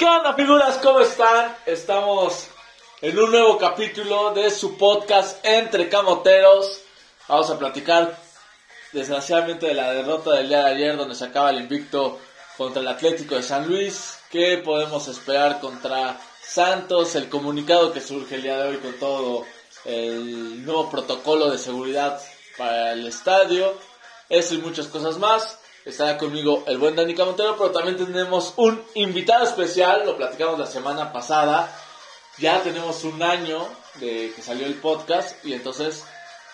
¿Qué onda figuras? ¿Cómo están? Estamos en un nuevo capítulo de su podcast Entre Camoteros. Vamos a platicar desgraciadamente de la derrota del día de ayer donde se acaba el invicto contra el Atlético de San Luis. ¿Qué podemos esperar contra Santos? El comunicado que surge el día de hoy con todo el nuevo protocolo de seguridad para el estadio. Eso y muchas cosas más. Estará conmigo el buen Dani Camotero, pero también tenemos un invitado especial, lo platicamos la semana pasada. Ya tenemos un año de que salió el podcast y entonces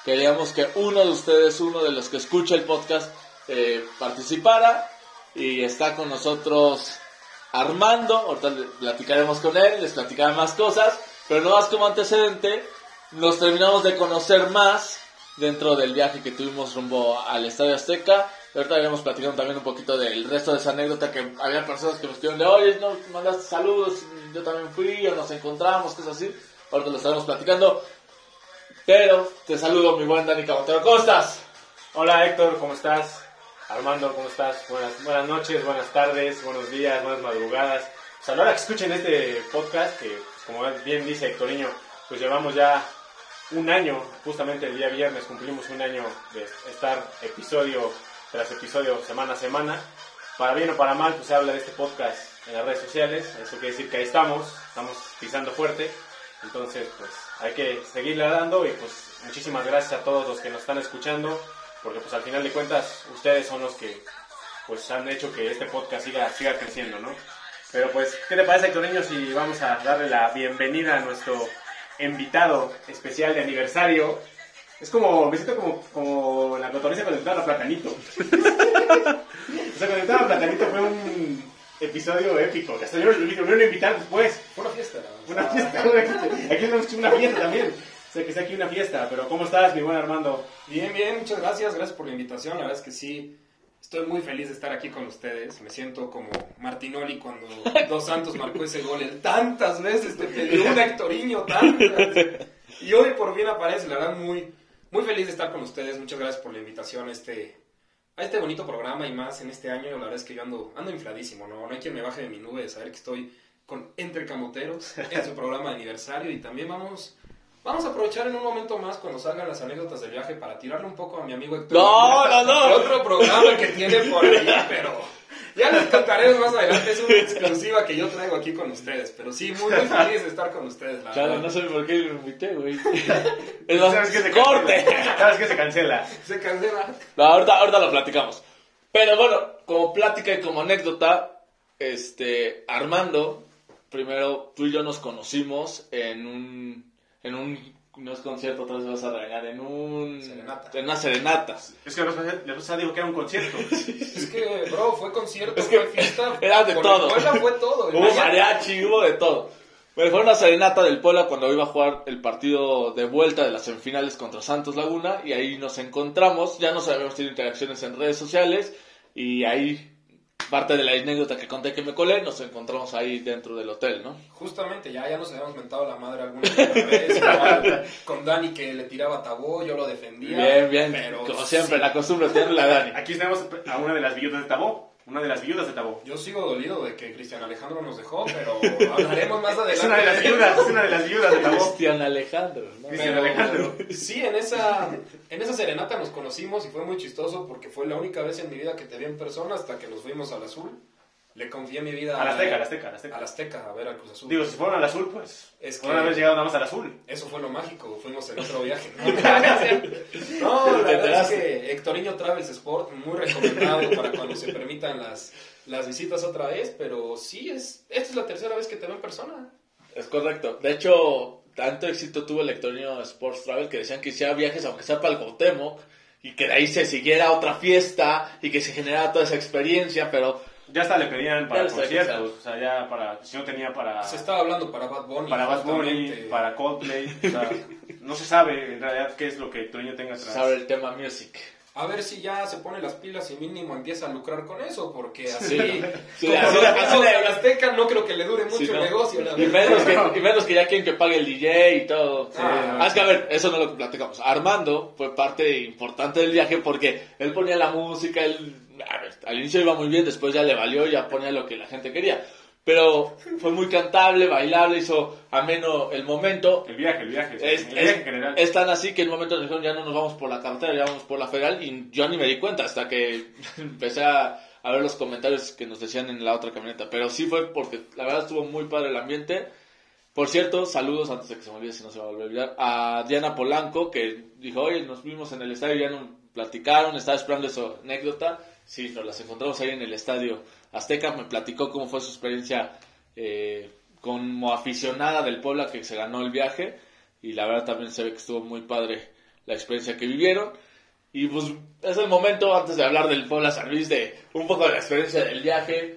queríamos que uno de ustedes, uno de los que escucha el podcast, eh, participara. Y está con nosotros Armando, ahorita platicaremos con él, les platicaré más cosas, pero no más como antecedente, nos terminamos de conocer más dentro del viaje que tuvimos rumbo al Estadio Azteca. Ahorita habíamos platicado también un poquito del resto de esa anécdota que había personas que nos escribieron de, oye, no mandaste saludos, yo también fui, o nos encontramos, cosas así. Ahorita lo estaremos platicando. Pero te saludo, mi buen Dani Cabotero. ¿Cómo estás? Hola Héctor, ¿cómo estás? Armando, ¿cómo estás? Buenas, buenas noches, buenas tardes, buenos días, buenas madrugadas. Pues a la hora que escuchen este podcast, que pues, como bien dice Héctoriño, pues llevamos ya un año, justamente el día viernes cumplimos un año de estar episodio tras episodio, semana a semana. Para bien o para mal, pues se habla de este podcast en las redes sociales. Eso quiere decir que ahí estamos, estamos pisando fuerte. Entonces, pues hay que seguirle dando y pues muchísimas gracias a todos los que nos están escuchando, porque pues al final de cuentas ustedes son los que pues han hecho que este podcast siga, siga creciendo, ¿no? Pero pues, ¿qué te parece, Héctor Niño, si vamos a darle la bienvenida a nuestro invitado especial de aniversario? Es como, me siento como, como la cotorriza cuando entraba a Platanito. o sea, cuando entraba a Platanito fue un episodio épico. Hasta yo lo volvieron a invitar después. Fue una fiesta. Una fiesta, una fiesta. Aquí tenemos una fiesta también. O sea, que sea aquí una fiesta. Pero, ¿cómo estás, mi buen Armando? Bien, bien, muchas gracias. Gracias por la invitación. La verdad es que sí, estoy muy feliz de estar aquí con ustedes. Me siento como Martinoli cuando Dos Santos marcó ese gol. El tantas veces te pidió un Hectoriño, tantas. Y hoy por fin aparece, la verdad, muy, muy feliz de estar con ustedes. Muchas gracias por la invitación a este, a este bonito programa y más en este año. La verdad es que yo ando, ando infladísimo, ¿no? No hay quien me baje de mi nube de saber que estoy con Entre Camoteros en su programa de aniversario y también vamos... Vamos a aprovechar en un momento más cuando salgan las anécdotas del viaje para tirarle un poco a mi amigo Héctor. No, no, no. Otro programa que tiene por ahí, pero ya les contaremos más adelante. Es una exclusiva que yo traigo aquí con ustedes. Pero sí, muy, muy feliz de estar con ustedes. La Claro, verdad. no sé por qué lo invité, güey. Es más, ¿Sabes qué se corte. cancela? ¿Sabes qué se cancela? Se cancela. No, ahorita, ahorita lo platicamos. Pero bueno, como plática y como anécdota, este, Armando, primero tú y yo nos conocimos en un, en un, no es concierto, otra vez vas a regañar, en un, Serenata. en una serenata. Es que la persona dijo que era un concierto. Es que, bro, fue concierto, Es que fue fiesta. era de con todo. el Puebla fue todo. Hubo mariachi, hubo de todo. Pero fue una serenata del Puebla cuando iba a jugar el partido de vuelta de las semifinales contra Santos Laguna y ahí nos encontramos, ya nos habíamos tenido interacciones en redes sociales y ahí parte de la anécdota que conté que me colé, nos encontramos ahí dentro del hotel, ¿no? Justamente, ya, ya nos habíamos mentado la madre alguna vez. igual, con Dani que le tiraba tabó, yo lo defendía. Bien, bien, Pero como siempre, sí, la costumbre tiene la Dani. Aquí tenemos a una de las viudas de Tabó. Una de las viudas de Tabó. Yo sigo dolido de que Cristian Alejandro nos dejó, pero hablaremos más adelante. Es una de las viudas, es una de las viudas de Tabó. Cristian Alejandro, ¿no? Cristian Pero, Alejandro. Sí, en esa, en esa serenata nos conocimos y fue muy chistoso porque fue la única vez en mi vida que te vi en persona hasta que nos fuimos al azul. Le confié mi vida A la Azteca, a la Azteca, a la a Azteca. la Azteca a ver al Cruz Azul. Digo, si fueron al azul, pues. Es que- haber llegado nada más al azul. Eso fue lo mágico, fuimos en otro viaje. No, la Te verdad es enteraste. que Hectoriño Travels Sport, muy recomendado para cuando se permitan las, las visitas otra vez, pero sí, es, esta es la tercera vez que te veo en persona. Es correcto. De hecho, tanto éxito tuvo el Electronio Sports Travel que decían que hiciera viajes, aunque sea para el Cuauhtémoc, y que de ahí se siguiera otra fiesta y que se generara toda esa experiencia, pero Ya hasta le pedían para conciertos. O sea, ya para. Si no tenía para. Se estaba hablando para Bad Bunny. Para Bad Bunny, para Coldplay. O sea, no se sabe en realidad qué es lo que Toño tenga atrás. sabe el tema music. A ver si ya se pone las pilas y mínimo empieza a lucrar con eso, porque así, Sí, como así los la- la- de la Azteca, no creo que le dure mucho Sí, el no. negocio. la Y menos, que, y menos que ya quieren que pague el DJ y todo. Ah, Ah, es que a ver, eso no lo platicamos. Armando fue parte importante del viaje porque él ponía la música, él al inicio iba muy bien, después ya le valió, ya ponía lo que la gente quería. Pero fue muy cantable, bailable, hizo ameno el momento. El viaje, el viaje. Es, el viaje es- en general. es tan así que en un momento nos dijeron ya no nos vamos por la carretera, ya vamos por la federal y yo ni me di cuenta hasta que empecé a, a ver los comentarios que nos decían en la otra camioneta. Pero sí fue porque la verdad estuvo muy padre el ambiente. Por cierto, saludos antes de que se me olvide si no se me va a olvidar a Diana Polanco que dijo, oye, nos vimos en el estadio, ya nos platicaron, estaba esperando esa anécdota. Sí, nos las encontramos ahí en el estadio Azteca, me platicó cómo fue su experiencia eh, como aficionada del Puebla que se ganó el viaje y la verdad también se ve que estuvo muy padre la experiencia que vivieron. Y pues es el momento, antes de hablar del Puebla San Luis, de un poco de la experiencia del viaje.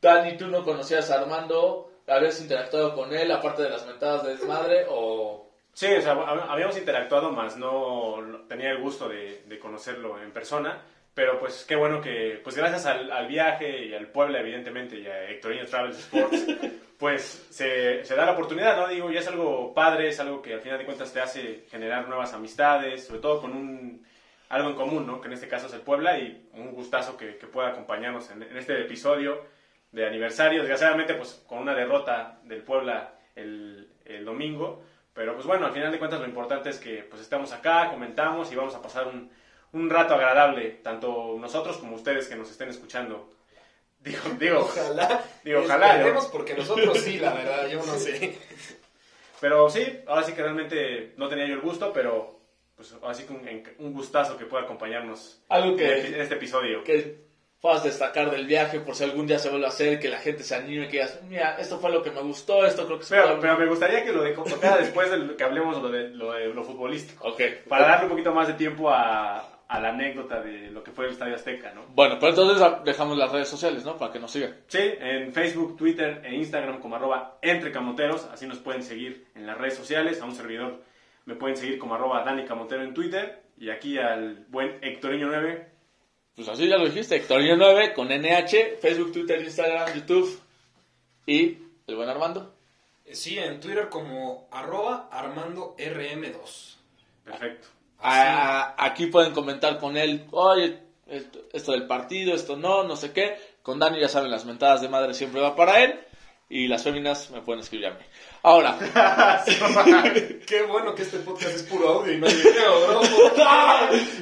Dani, ¿tú no conocías a Armando? ¿Habías interactuado con él, aparte de las mentadas de desmadre? ¿O Sí, o sea, hab- habíamos interactuado más, no tenía el gusto de conocerlo en persona, pero pues qué bueno que, pues gracias al, al viaje y al Puebla, evidentemente, y a Hectorinho Travels Sports, pues se, se da la oportunidad, ¿no? Digo, ya es algo padre, es algo que al final de cuentas te hace generar nuevas amistades, sobre todo con un, algo en común, ¿no? Que en este caso es el Puebla y un gustazo que, que pueda acompañarnos en, en este episodio de aniversario, desgraciadamente pues con una derrota del Puebla el, el domingo, pero pues bueno, al final de cuentas lo importante es que pues estamos acá, comentamos y vamos a pasar un, un rato agradable, tanto nosotros como ustedes que nos estén escuchando. Digo, digo, Ojalá. Digo, ojalá, ¿no? porque nosotros sí, la verdad, yo no sé. pero sí, ahora sí que realmente no tenía yo el gusto, pero pues ahora sí que un, un gustazo que pueda acompañarnos algo que, en este episodio. que puedas destacar del viaje por si algún día se vuelve a hacer, que la gente se anime, que digas, mira, esto fue lo que me gustó, esto creo que se Pero, puede- pero me gustaría que lo de tocara después de que hablemos lo de lo, de lo futbolístico. Ok. Para darle un poquito más de tiempo a, a la anécdota de lo que fue el Estadio Azteca, ¿no? Bueno, pues entonces dejamos las redes sociales, ¿no? Para que nos sigan. Sí, en Facebook, Twitter e Instagram como arroba entre camoteros, así nos pueden seguir en las redes sociales, a un servidor me pueden seguir como arroba Dani Camotero en Twitter y aquí al buen Hectorinho 9, Pues así ya lo dijiste, Hectorinho 9 con NH, Facebook, Twitter, Instagram, YouTube y el buen Armando. Sí, en Twitter como arroba Armando RM2. perfecto. Aquí pueden comentar con él, oye, esto, esto del partido, esto no, no sé qué. Con Dani ya saben, las mentadas de madre siempre va para él. Y las féminas me pueden escribir a mí. Ahora, Qué bueno que este podcast es puro audio y no hay video, bro.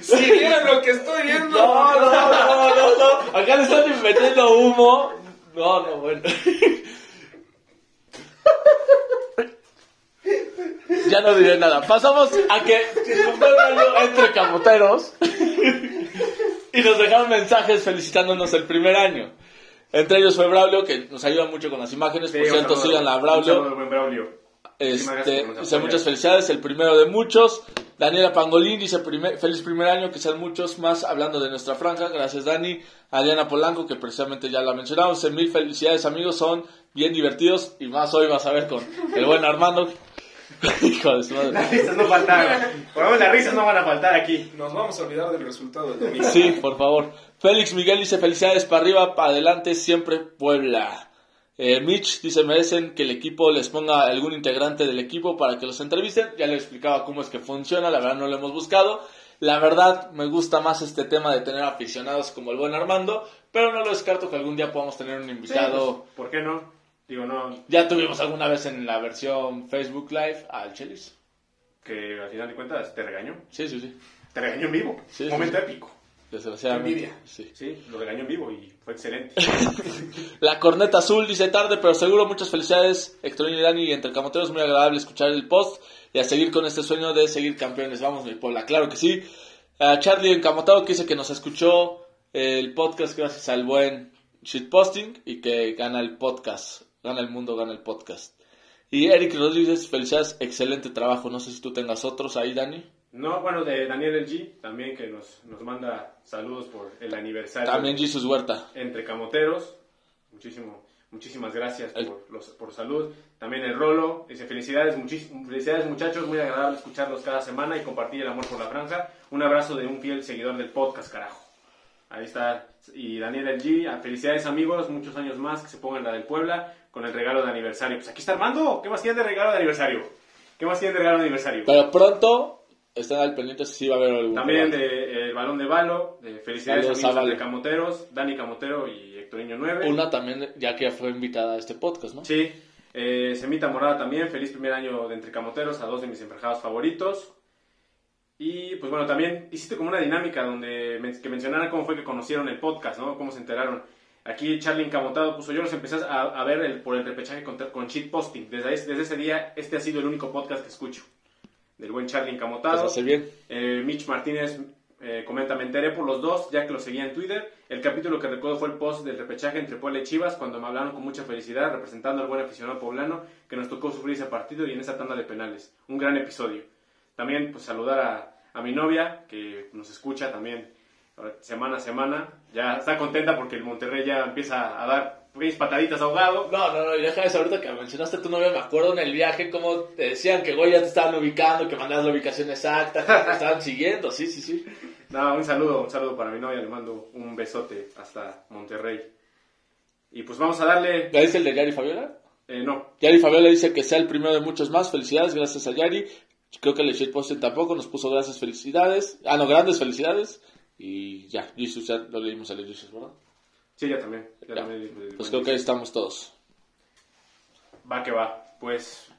Si vieran lo que estoy viendo. no, no, no, no, no. Acá le están metiendo humo. No, no, bueno. Ya no diré nada. Pasamos a que fue un año entre camoteros y nos dejaron mensajes felicitándonos el primer año. Entre ellos fue Braulio, que nos ayuda mucho con las imágenes. Por Sí, cierto, sigan a Braulio. buen Este, dice muchas felicidades, el primero de muchos. Daniela Pangolín dice primer- feliz primer año, que sean muchos más hablando de nuestra franja. Gracias Dani. Adriana Polanco, que precisamente ya la mencionamos. Mil felicidades amigos, son bien divertidos. Y más hoy vas a ver con el buen Armando. Hijo de su madre. Las risas no faltaron. Por lo menos las risas no van a faltar aquí. Nos vamos a olvidar del resultado del domingo. Sí, por favor. Félix Miguel dice felicidades para arriba, para adelante, siempre Puebla. Eh, Mitch dice merecen que el equipo les ponga algún integrante del equipo para que los entrevisten. Ya le explicaba cómo es que funciona, la verdad no lo hemos buscado. La verdad me gusta más este tema de tener aficionados como el buen Armando, pero no lo descarto que algún día podamos tener un Sí, invitado. pues, ¿Por qué no? Digo, no, Ya tuvimos alguna vez en la versión Facebook Live al Chelis. que al final de cuentas te regañó. Sí, sí, sí. Te regañó en vivo. Sí, Momento sí. épico. Desgraciadamente. Envidia. Sí. Sí, lo regañó en vivo y fue excelente. La corneta azul dice tarde, pero seguro muchas felicidades, Hectorín y Dani, y entre camoteros, muy agradable escuchar el post y a seguir con este sueño de seguir campeones. Vamos, mi Puebla, claro que sí. A Charlie Encamotado que dice que nos escuchó el podcast gracias al buen shitposting y que gana el podcast, gana el mundo, gana el podcast. Y Eric Rodríguez, felicidades, excelente trabajo. No sé si tú tengas otros ahí, Dani. No, bueno, de Daniel LG también que nos, nos manda saludos por el aniversario. También Jesus Huerta. Entre Camoteros. Muchísimo, muchísimas gracias El- por, los, por salud. También el Rolo. Dice felicidades, felicidades muchachos. Muy agradable escucharlos cada semana y compartir el amor por la franja. Un abrazo de un fiel seguidor del podcast, carajo. Ahí está. Y Daniel LG. ah, Felicidades amigos. Muchos años más que se pongan la del Puebla con el regalo de aniversario. Pues aquí está Armando. ¿Qué más tienen de regalo de aniversario? ¿Qué más tienen de regalo de aniversario? Pero pronto estén al pendiente si va a haber algún También debate. de, eh, el balón de Valo, de felicidades Saludos, amigos Ávalo. de Camoteros, Dani Camotero y Hectorinho 9. Una también, ya que fue invitada a este podcast, ¿no? Sí, eh, Semita Morada también, feliz primer año de Entre Camoteros, a dos de mis enferjados favoritos. Y pues bueno, también hiciste como una dinámica donde que mencionaran cómo fue que conocieron el podcast, ¿no? Cómo se enteraron. Aquí Charlie Encamotado puso, yo los empecé a, a ver el- por el repechaje con, con cheat posting. Desde, desde ese día, este ha sido el único podcast que escucho. Del buen Charlie Pues Encamotado. hace bien. Eh, Mitch Martínez eh, comenta, me enteré por los dos, ya que los seguía en Twitter. El capítulo que recuerdo fue el post del repechaje entre Puebla y Chivas, cuando me hablaron con mucha felicidad, representando al buen aficionado poblano, que nos tocó sufrir ese partido y en esa tanda de penales. Un gran episodio. También, pues, saludar a, a mi novia, que nos escucha también semana a semana. Ya está contenta porque el Monterrey ya empieza a dar pequeñas pataditas ahogado. No, no, no, deja eso ahorita que mencionaste a tu novia, me acuerdo en el viaje cómo te decían que güey ya te estaban ubicando, que mandabas la ubicación exacta, que te estaban siguiendo, sí, sí, sí. No, un saludo, un saludo para mi novia, le mando un besote hasta Monterrey. Y pues vamos a darle... ¿Ya dice el de Yari Fabiola? eh, no, Yari Fabiola dice que sea el primero de muchos más, felicidades, gracias a Yari. Creo que el shitposting tampoco nos puso gracias, felicidades. Ah, no, grandes felicidades. Y ya, Jesus, ya lo leímos a Jesus, ¿verdad? Sí, ya también. ya Ya. también, Pues creo que ahí estamos todos. Va que va. Pues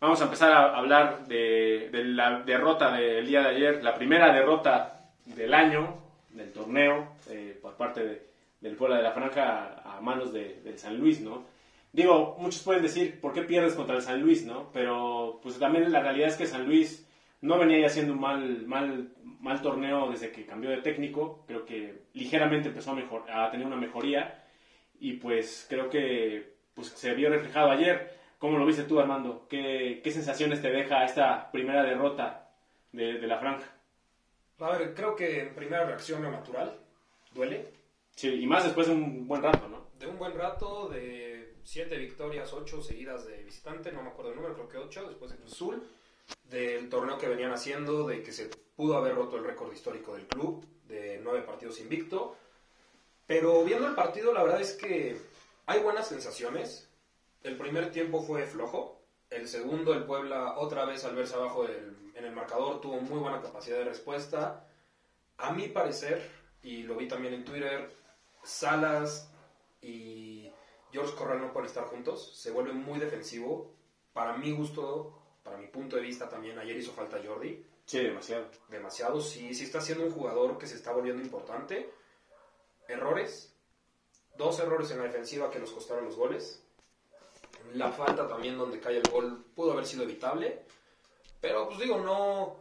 vamos a empezar a hablar de, de la derrota del día de ayer. La primera derrota del año, del torneo, eh, por parte de- del Puebla de la Franja a, a manos de- del San Luis, ¿no? Digo, muchos pueden decir, ¿por qué pierdes contra el San Luis, no? Pero pues también la realidad es que San Luis no venía ya haciendo un mal, mal, mal torneo desde que cambió de técnico. Creo que ligeramente empezó a, mejor, a tener una mejoría y pues creo que pues, se vio reflejado ayer. ¿Cómo lo viste tú, Armando? ¿Qué, qué sensaciones te deja esta primera derrota de, de la franja? A ver, creo que en primera reacción lo natural, duele. Sí, y más después de un buen rato, ¿no? De un buen rato, de siete victorias, ocho seguidas de visitante, no me acuerdo el número, creo que ocho, después de Cruz Azul, del torneo que venían haciendo, de que se pudo haber roto el récord histórico del club, de nueve partidos invicto. Pero viendo el partido, la verdad es que hay buenas sensaciones. El primer tiempo fue flojo. El segundo, el Puebla, otra vez al verse abajo en el marcador, tuvo muy buena capacidad de respuesta. A mi parecer, y lo vi también en Twitter, Salas y George Corral no pueden estar juntos. Se vuelve muy defensivo. Para mi gusto, para mi punto de vista también, ayer hizo falta Jordi. Sí, demasiado. Demasiado. Sí, sí está siendo un jugador que se está volviendo importante. Errores. Dos errores en la defensiva que nos costaron los goles. La falta también donde cae el gol pudo haber sido evitable. Pero pues digo, no,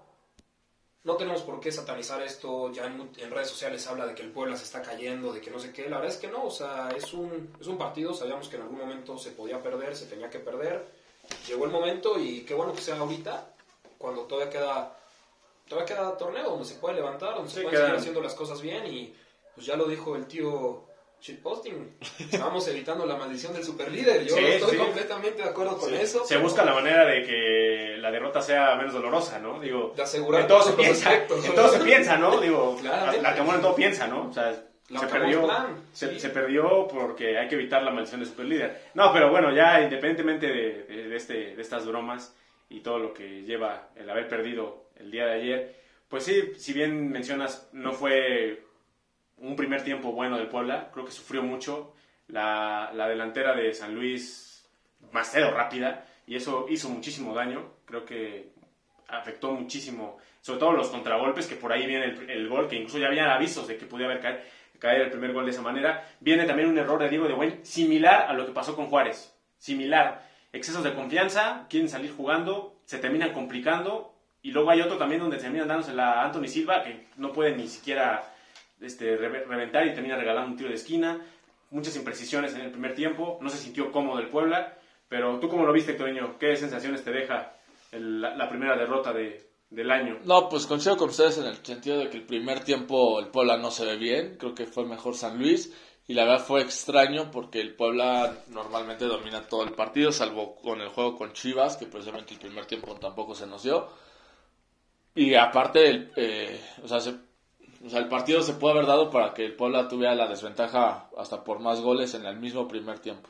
no tenemos por qué satanizar esto. Ya en, en redes sociales habla de que el Puebla se está cayendo, de que no sé qué. La verdad es que no, o sea, es un, es un partido. Sabíamos que en algún momento se podía perder, se tenía que perder. Llegó el momento y qué bueno que sea ahorita, cuando todavía queda, todavía queda torneo donde se puede levantar, donde se Sí, puede quedan- seguir haciendo las cosas bien. Y pues ya lo dijo el tío shitposting. Estábamos evitando la maldición del superlíder. Yo Sí, estoy sí. completamente de acuerdo con Sí. eso. Se pero busca la manera de que la derrota sea menos dolorosa, ¿no? Digo, de asegurar en todo, se piensa, aspectos. en todo se piensa, ¿no? Digo, la Camón en todo piensa, ¿no? O sea, se perdió, se, sí. se perdió porque hay que evitar la maldición de superlíder. No, pero bueno, ya independientemente de, de- de este, de estas bromas y todo lo que lleva el haber perdido el día de ayer, pues sí, si bien mencionas, no fue un primer tiempo bueno del Puebla, creo que sufrió mucho. La, la delantera de San Luis, demasiado rápida, y eso hizo muchísimo daño. Creo que afectó muchísimo, sobre todo los contragolpes, que por ahí viene el, el gol, que incluso ya habían avisos de que podía haber caer, caer el primer gol de esa manera. Viene también un error de Diego de Buen, similar a lo que pasó con Juárez. Similar. Excesos de confianza, quieren salir jugando, se terminan complicando, y luego hay otro también donde terminan dándosela a Anthony Silva, que no puede ni siquiera este, reve- reventar y termina regalando un tiro de esquina. Muchas imprecisiones en el primer tiempo. No se sintió cómodo el Puebla. Pero tú, cómo lo viste, Toño? ¿Qué sensaciones te deja la, la primera derrota de, del año? No, pues coincido con ustedes en el sentido de que el primer tiempo el Puebla no se ve bien, creo que fue mejor San Luis y la verdad fue extraño porque el Puebla normalmente domina todo el partido, salvo con el juego con Chivas, que precisamente el primer tiempo tampoco se nos dio. Y aparte, el, eh, o, sea, se- o sea, el partido se puede haber dado para que el Puebla tuviera la desventaja hasta por más goles en el mismo primer tiempo.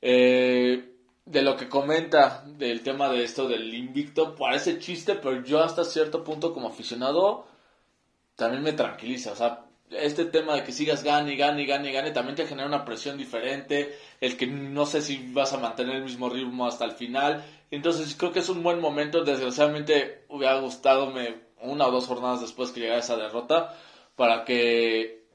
Eh, de lo que comenta del tema de esto del invicto, parece chiste, pero yo hasta cierto punto como aficionado también me tranquiliza. O sea, este tema de que sigas gane gane gane gane también te genera una presión diferente, el que no sé si vas a mantener el mismo ritmo hasta el final. Entonces creo que es un buen momento, desgraciadamente hubiera gustado me una o dos jornadas después que llegara esa derrota para que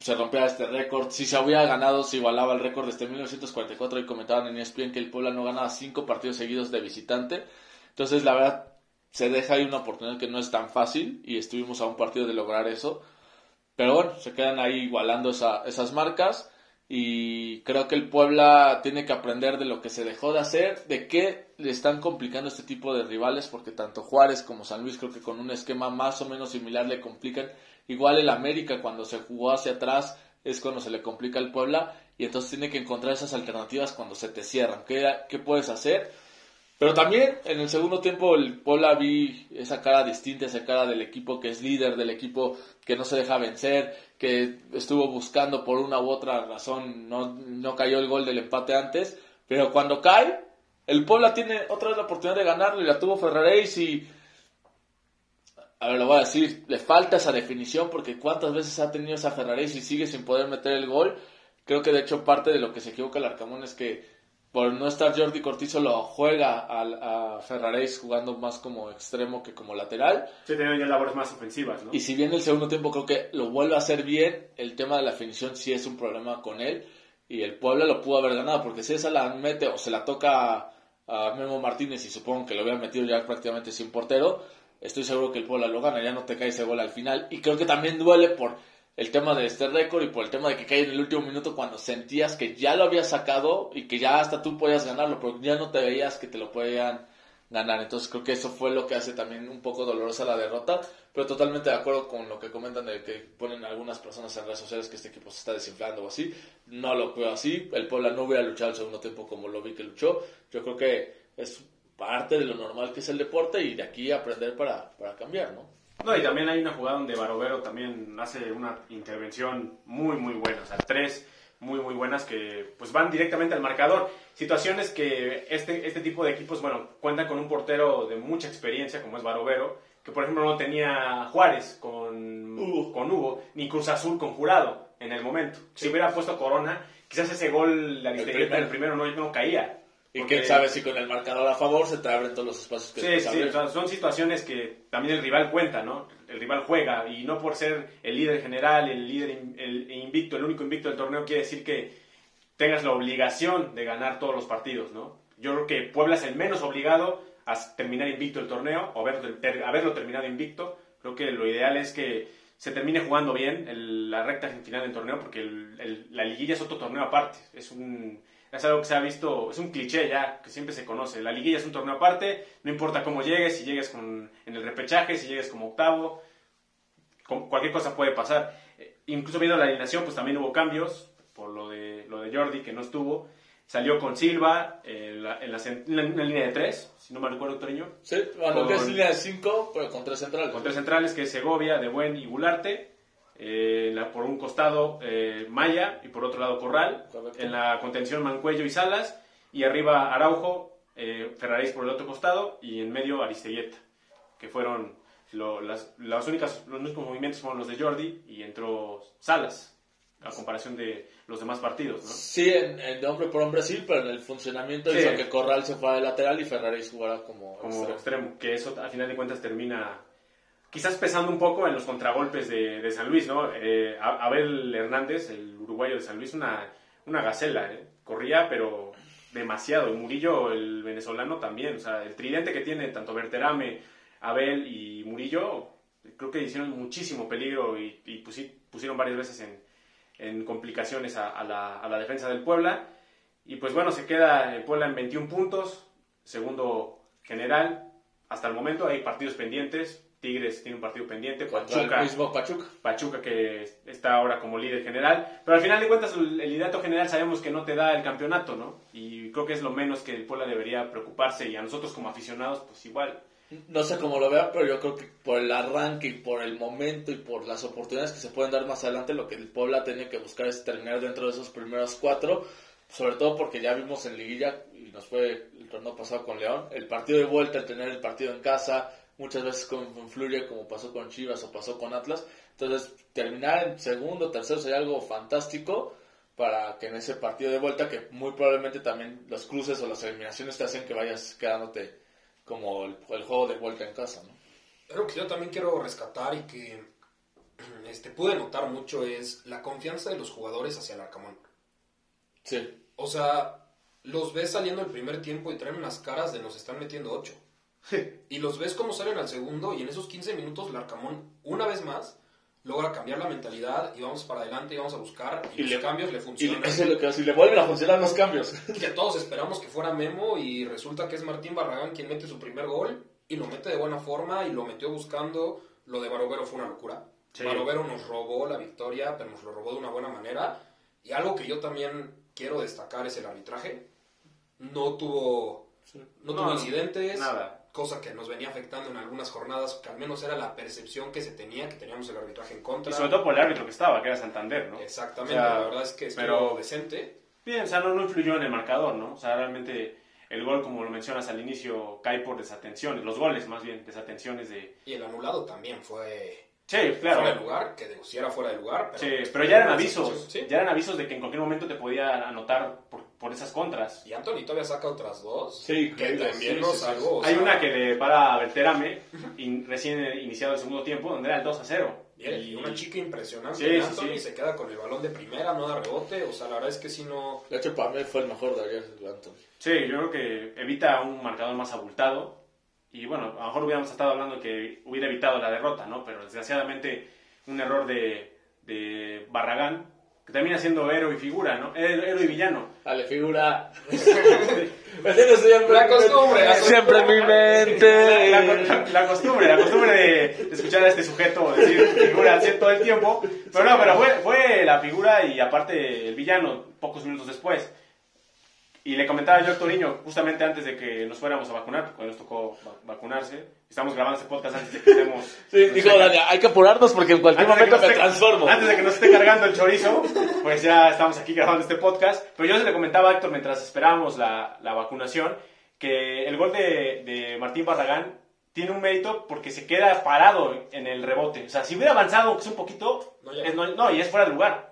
se rompiera este récord. Si se hubiera ganado, se igualaba el récord desde 1944 y comentaban en ESPN que el Puebla no ganaba cinco partidos seguidos de visitante. Entonces, la verdad, se deja ahí una oportunidad que no es tan fácil y estuvimos a un partido de lograr eso. Pero bueno, se quedan ahí igualando esas marcas y creo que el Puebla tiene que aprender de lo que se dejó de hacer, de qué le están complicando este tipo de rivales, porque tanto Juárez como San Luis creo que con un esquema más o menos similar le complican. Igual el América cuando se jugó hacia atrás es cuando se le complica al Puebla y entonces tiene que encontrar esas alternativas cuando se te cierran. ¿Qué, qué puedes hacer? Pero también en el segundo tiempo el Puebla vi esa cara distinta, esa cara del equipo que es líder, del equipo que no se deja vencer, que estuvo buscando por una u otra razón, no, no cayó el gol del empate antes, pero cuando cae, el Puebla tiene otra vez la oportunidad de ganarlo y la tuvo Ferraréis y... A ver, lo voy a decir, le falta esa definición porque cuántas veces ha tenido esa Ferraréis y sigue sin poder meter el gol. Creo que de hecho parte de lo que se equivoca el Arcamón es que por no estar Jordi Cortizo lo juega a, a Ferraréis jugando más como extremo que como lateral. Sí, tiene ya labores más ofensivas, ¿no? Y si bien el segundo tiempo creo que lo vuelve a hacer bien, el tema de la definición sí es un problema con él. Y el Puebla lo pudo haber ganado, porque si esa la mete o se la toca a, Memo Martínez y supongo que lo hubiera metido ya prácticamente sin portero, estoy seguro que el Puebla lo gana, ya no te cae ese gol al final. Y creo que también duele por el tema de este récord y por el tema de que cae en el último minuto cuando sentías que ya lo habías sacado y que ya hasta tú podías ganarlo, pero ya no te veías que te lo podían ganar. Entonces creo que eso fue lo que hace también un poco dolorosa la derrota, pero totalmente de acuerdo con lo que comentan de que ponen algunas personas en redes sociales que este equipo se está desinflando o así. No lo veo así. El Puebla no hubiera luchado el segundo tiempo como lo vi que luchó. Yo creo que es parte de lo normal que es el deporte y de aquí aprender para, para cambiar, ¿no? No, y también hay una jugada donde Barovero también hace una intervención muy, muy buena. O sea, tres muy, muy buenas que pues van directamente al marcador. Situaciones que este, este tipo de equipos, bueno, cuentan con un portero de mucha experiencia, como es Barovero, que por ejemplo no tenía Juárez con Hugo, con Hugo ni Cruz Azul con Jurado en el momento. Si hubiera puesto Corona, quizás ese gol, la el, el primero no, no caía. Y quién sabe si con el marcador a favor se te abren todos los espacios que Sí, sí, son situaciones que también el rival cuenta, ¿no? El rival juega y no por ser el líder general, el líder el invicto, el único invicto del torneo, quiere decir que tengas la obligación de ganar todos los partidos, ¿no? Yo creo que Puebla es el menos obligado a terminar invicto el torneo o haberlo, terminado invicto. Creo que lo ideal es que se termine jugando bien la recta final del torneo porque la liguilla es otro torneo aparte. Es un es algo que se ha visto, es un cliché ya, que siempre se conoce. La liguilla es un torneo aparte, no importa cómo llegues, si llegues con, en el repechaje, si llegues como octavo, cualquier cosa puede pasar. Eh, incluso viendo la alineación, pues también hubo cambios, por lo de, lo de Jordi, que no estuvo. Salió con Silva en la, en la, línea de tres, si no me recuerdo, Toreño. Sí, bueno, que es línea de cinco, pero con tres centrales. Con tres centrales, que es Segovia, De Buen y Gularte. Eh, por un costado eh, Maya y por otro lado Corral, en la contención Mancuello y Salas, y arriba Araujo, eh, Ferraréis por el otro costado, y en medio Aristeguieta, que fueron las, las únicas, los únicos movimientos fueron los de Jordi, y entró Salas, a comparación de los demás partidos, ¿no? Sí, en, de hombre por hombre sí, pero en el funcionamiento hizo que Corral se fuera de lateral y Ferraréis jugara como, como extremo. Que eso, a final de cuentas, termina quizás pesando un poco en los contragolpes de, San Luis, ¿no? Eh, Abel Hernández, el uruguayo de San Luis, una, una gacela, ¿eh? Corría, pero demasiado. Murillo, el venezolano, también. O sea, el tridente que tiene tanto Berterame, Abel y Murillo, creo que hicieron muchísimo peligro y, y pusieron varias veces en, complicaciones a, la, a, la, defensa del Puebla. Y pues bueno, se queda el Puebla en 21 puntos, segundo general. Hasta el momento hay partidos pendientes, Tigres tiene un partido pendiente, Pachuca, mismo Pachuca. Pachuca que está ahora como líder general, pero al final de cuentas el, liderato general sabemos que no te da el campeonato, ¿no? Y creo que es lo menos que el Puebla debería preocuparse y a nosotros como aficionados pues igual. No sé cómo lo vea, pero yo creo que por el arranque y por el momento y por las oportunidades que se pueden dar más adelante, lo que el Puebla tiene que buscar es terminar dentro de esos primeros cuatro, sobre todo porque ya vimos en liguilla y nos fue el torneo pasado con León. El partido de vuelta, el tener el partido en casa, muchas veces confluye como pasó con Chivas o pasó con Atlas. Entonces, terminar en segundo, tercero sería algo fantástico para que en ese partido de vuelta, que muy probablemente también los cruces o las eliminaciones te hacen que vayas quedándote como el, el juego de vuelta en casa, ¿no? Algo que yo también quiero rescatar y que este, pude notar mucho es la confianza de los jugadores hacia el Arcamón. Sí. O sea, los ves saliendo el primer tiempo y traen unas caras de nos están metiendo 8. Y los ves como salen al segundo y en esos 15 minutos el Arcamón, una vez más, logra cambiar la mentalidad y vamos para adelante y vamos a buscar y, Y los le- cambios le Y funcionan. eso es lo que si le vuelven a funcionar los cambios. que todos esperamos que fuera Memo y resulta que es Martín Barragán quien mete su primer gol y lo mete de buena forma y lo metió buscando. Lo de Barovero fue una locura. Sí. Barovero nos robó la victoria, pero nos lo robó de una buena manera. Y algo que yo también quiero destacar es el arbitraje. No tuvo, no No, tuvo incidentes, nada. Cosa que nos venía afectando en algunas jornadas, que al menos era la percepción que se tenía, que teníamos el arbitraje en contra. Y sobre todo por el árbitro que estaba, que era Santander, ¿no? Exactamente, O sea, la verdad es que estuvo pero- decente. Bien, o sea, no, no influyó en el marcador, ¿no? O sea, realmente el gol, como lo mencionas al inicio, cae por desatenciones, los goles más bien, desatenciones de... Y el anulado también fue Sí, fuera de claro. lugar, que de- si era fuera de lugar. Sí, pero ya eran avisos, sí. ya eran avisos de que en cualquier momento te podía anotar por, esas contras. Y Anthony todavía saca otras dos. Sí, que también sí, nos sí, sí. o Hay sea, una que le para a Belterame, y recién iniciado el segundo tiempo, donde era el 2 a 0. Y una chica impresionante. Anthony sí. se queda con el balón de primera, no da rebote. O sea, la verdad es que si no. De hecho, para mí fue el mejor de ayer, Anthony. Sí, yo creo que evita un marcador más abultado. Y bueno, a lo mejor hubiéramos estado hablando que hubiera evitado la derrota, ¿no? Pero desgraciadamente un error de, de Barragán, que termina siendo héroe y figura, ¿no? Héroe y villano. Dale, figura. Siempre La en mi costumbre, mente. la Siempre en mi La, mente. la- la costumbre, la costumbre de, de escuchar a este sujeto decir figura así todo el tiempo. Pero no, pero fue, fue la figura y aparte el villano pocos minutos después. Y le comentaba yo a Héctor justamente antes de que nos fuéramos a vacunar, porque nos tocó va- vacunarse. Estamos grabando este podcast antes de que estemos... Sí, dijo Dani, hay que apurarnos porque en cualquier Antes momento me esté- transformo. Antes de que nos esté cargando el chorizo, pues ya estamos aquí grabando este podcast. Pero yo se le comentaba a Héctor mientras esperábamos la, la vacunación que el gol de, de Martín Barragán tiene un mérito porque se queda parado en el rebote. O sea, si hubiera avanzado un poquito, No es- no, no, y es fuera de lugar.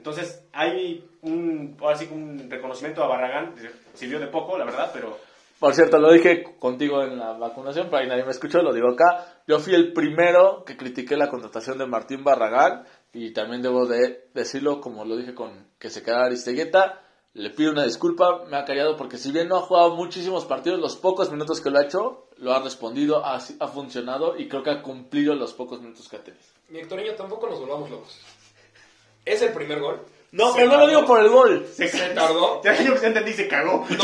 Entonces hay un, ahora sí un reconocimiento a Barragán. Sirvió de poco, la verdad, pero Por cierto, lo dije contigo en la vacunación, pero ahí nadie me escuchó, lo digo acá. Yo fui el primero que critiqué la contratación de Martín Barragán y también debo de decirlo, como lo dije con que se quedara Aristegueta. Le pido una disculpa, me ha callado porque si bien no ha jugado muchísimos partidos, los pocos minutos que lo ha hecho, lo ha respondido, ha, ha funcionado y creo que ha cumplido los pocos minutos que ha tenido. Mi Hectorinho tampoco nos volvamos locos. Es el primer gol. No, Se pero no lo digo por el gol. Se tardó. ya yo entendí, se cagó.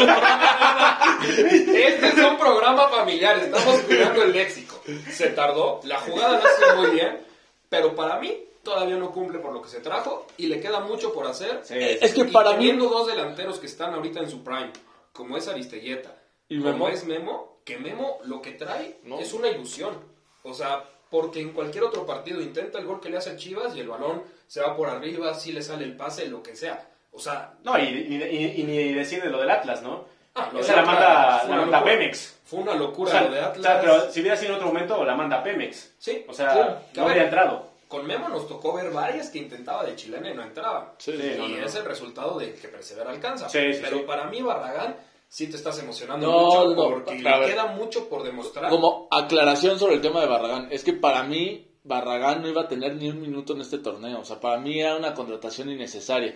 Este es un programa familiar, estamos cuidando el léxico. Se tardó, la jugada la hace muy bien, pero para mí todavía no cumple por lo que se trajo y le queda mucho por hacer. Sí, sí, es que Y para mí... teniendo dos delanteros que están ahorita en su prime, como es Aristegueta, ¿Y como Memo? es Memo, que Memo lo que trae No. es una ilusión. O sea, porque en cualquier otro partido intenta el gol que le hace a Chivas y el balón se va por arriba, si le sale el pase, lo que sea. O sea, No, y, y, y- y ni decir de lo del Atlas, ¿no? ah, lo Esa de la manda, la manda. Pemex. Fue una locura O sea, lo de o Atlas. sea, pero si hubiera sido en otro momento, la manda Pemex. Sí, O sea, claro. No habría entrado. Con Memo nos tocó ver varias que intentaba de chilena y no entraban. Sí, y no, no, es no. el resultado de que persevera alcanza. Sí, sí, Pero sí. para mí, Barragán, sí te estás emocionando No, mucho no, porque le queda mucho por demostrar. Como aclaración sobre el tema de Barragán, es que para mí Barragán no iba a tener ni un minuto en este torneo. O sea, para mí era una contratación innecesaria.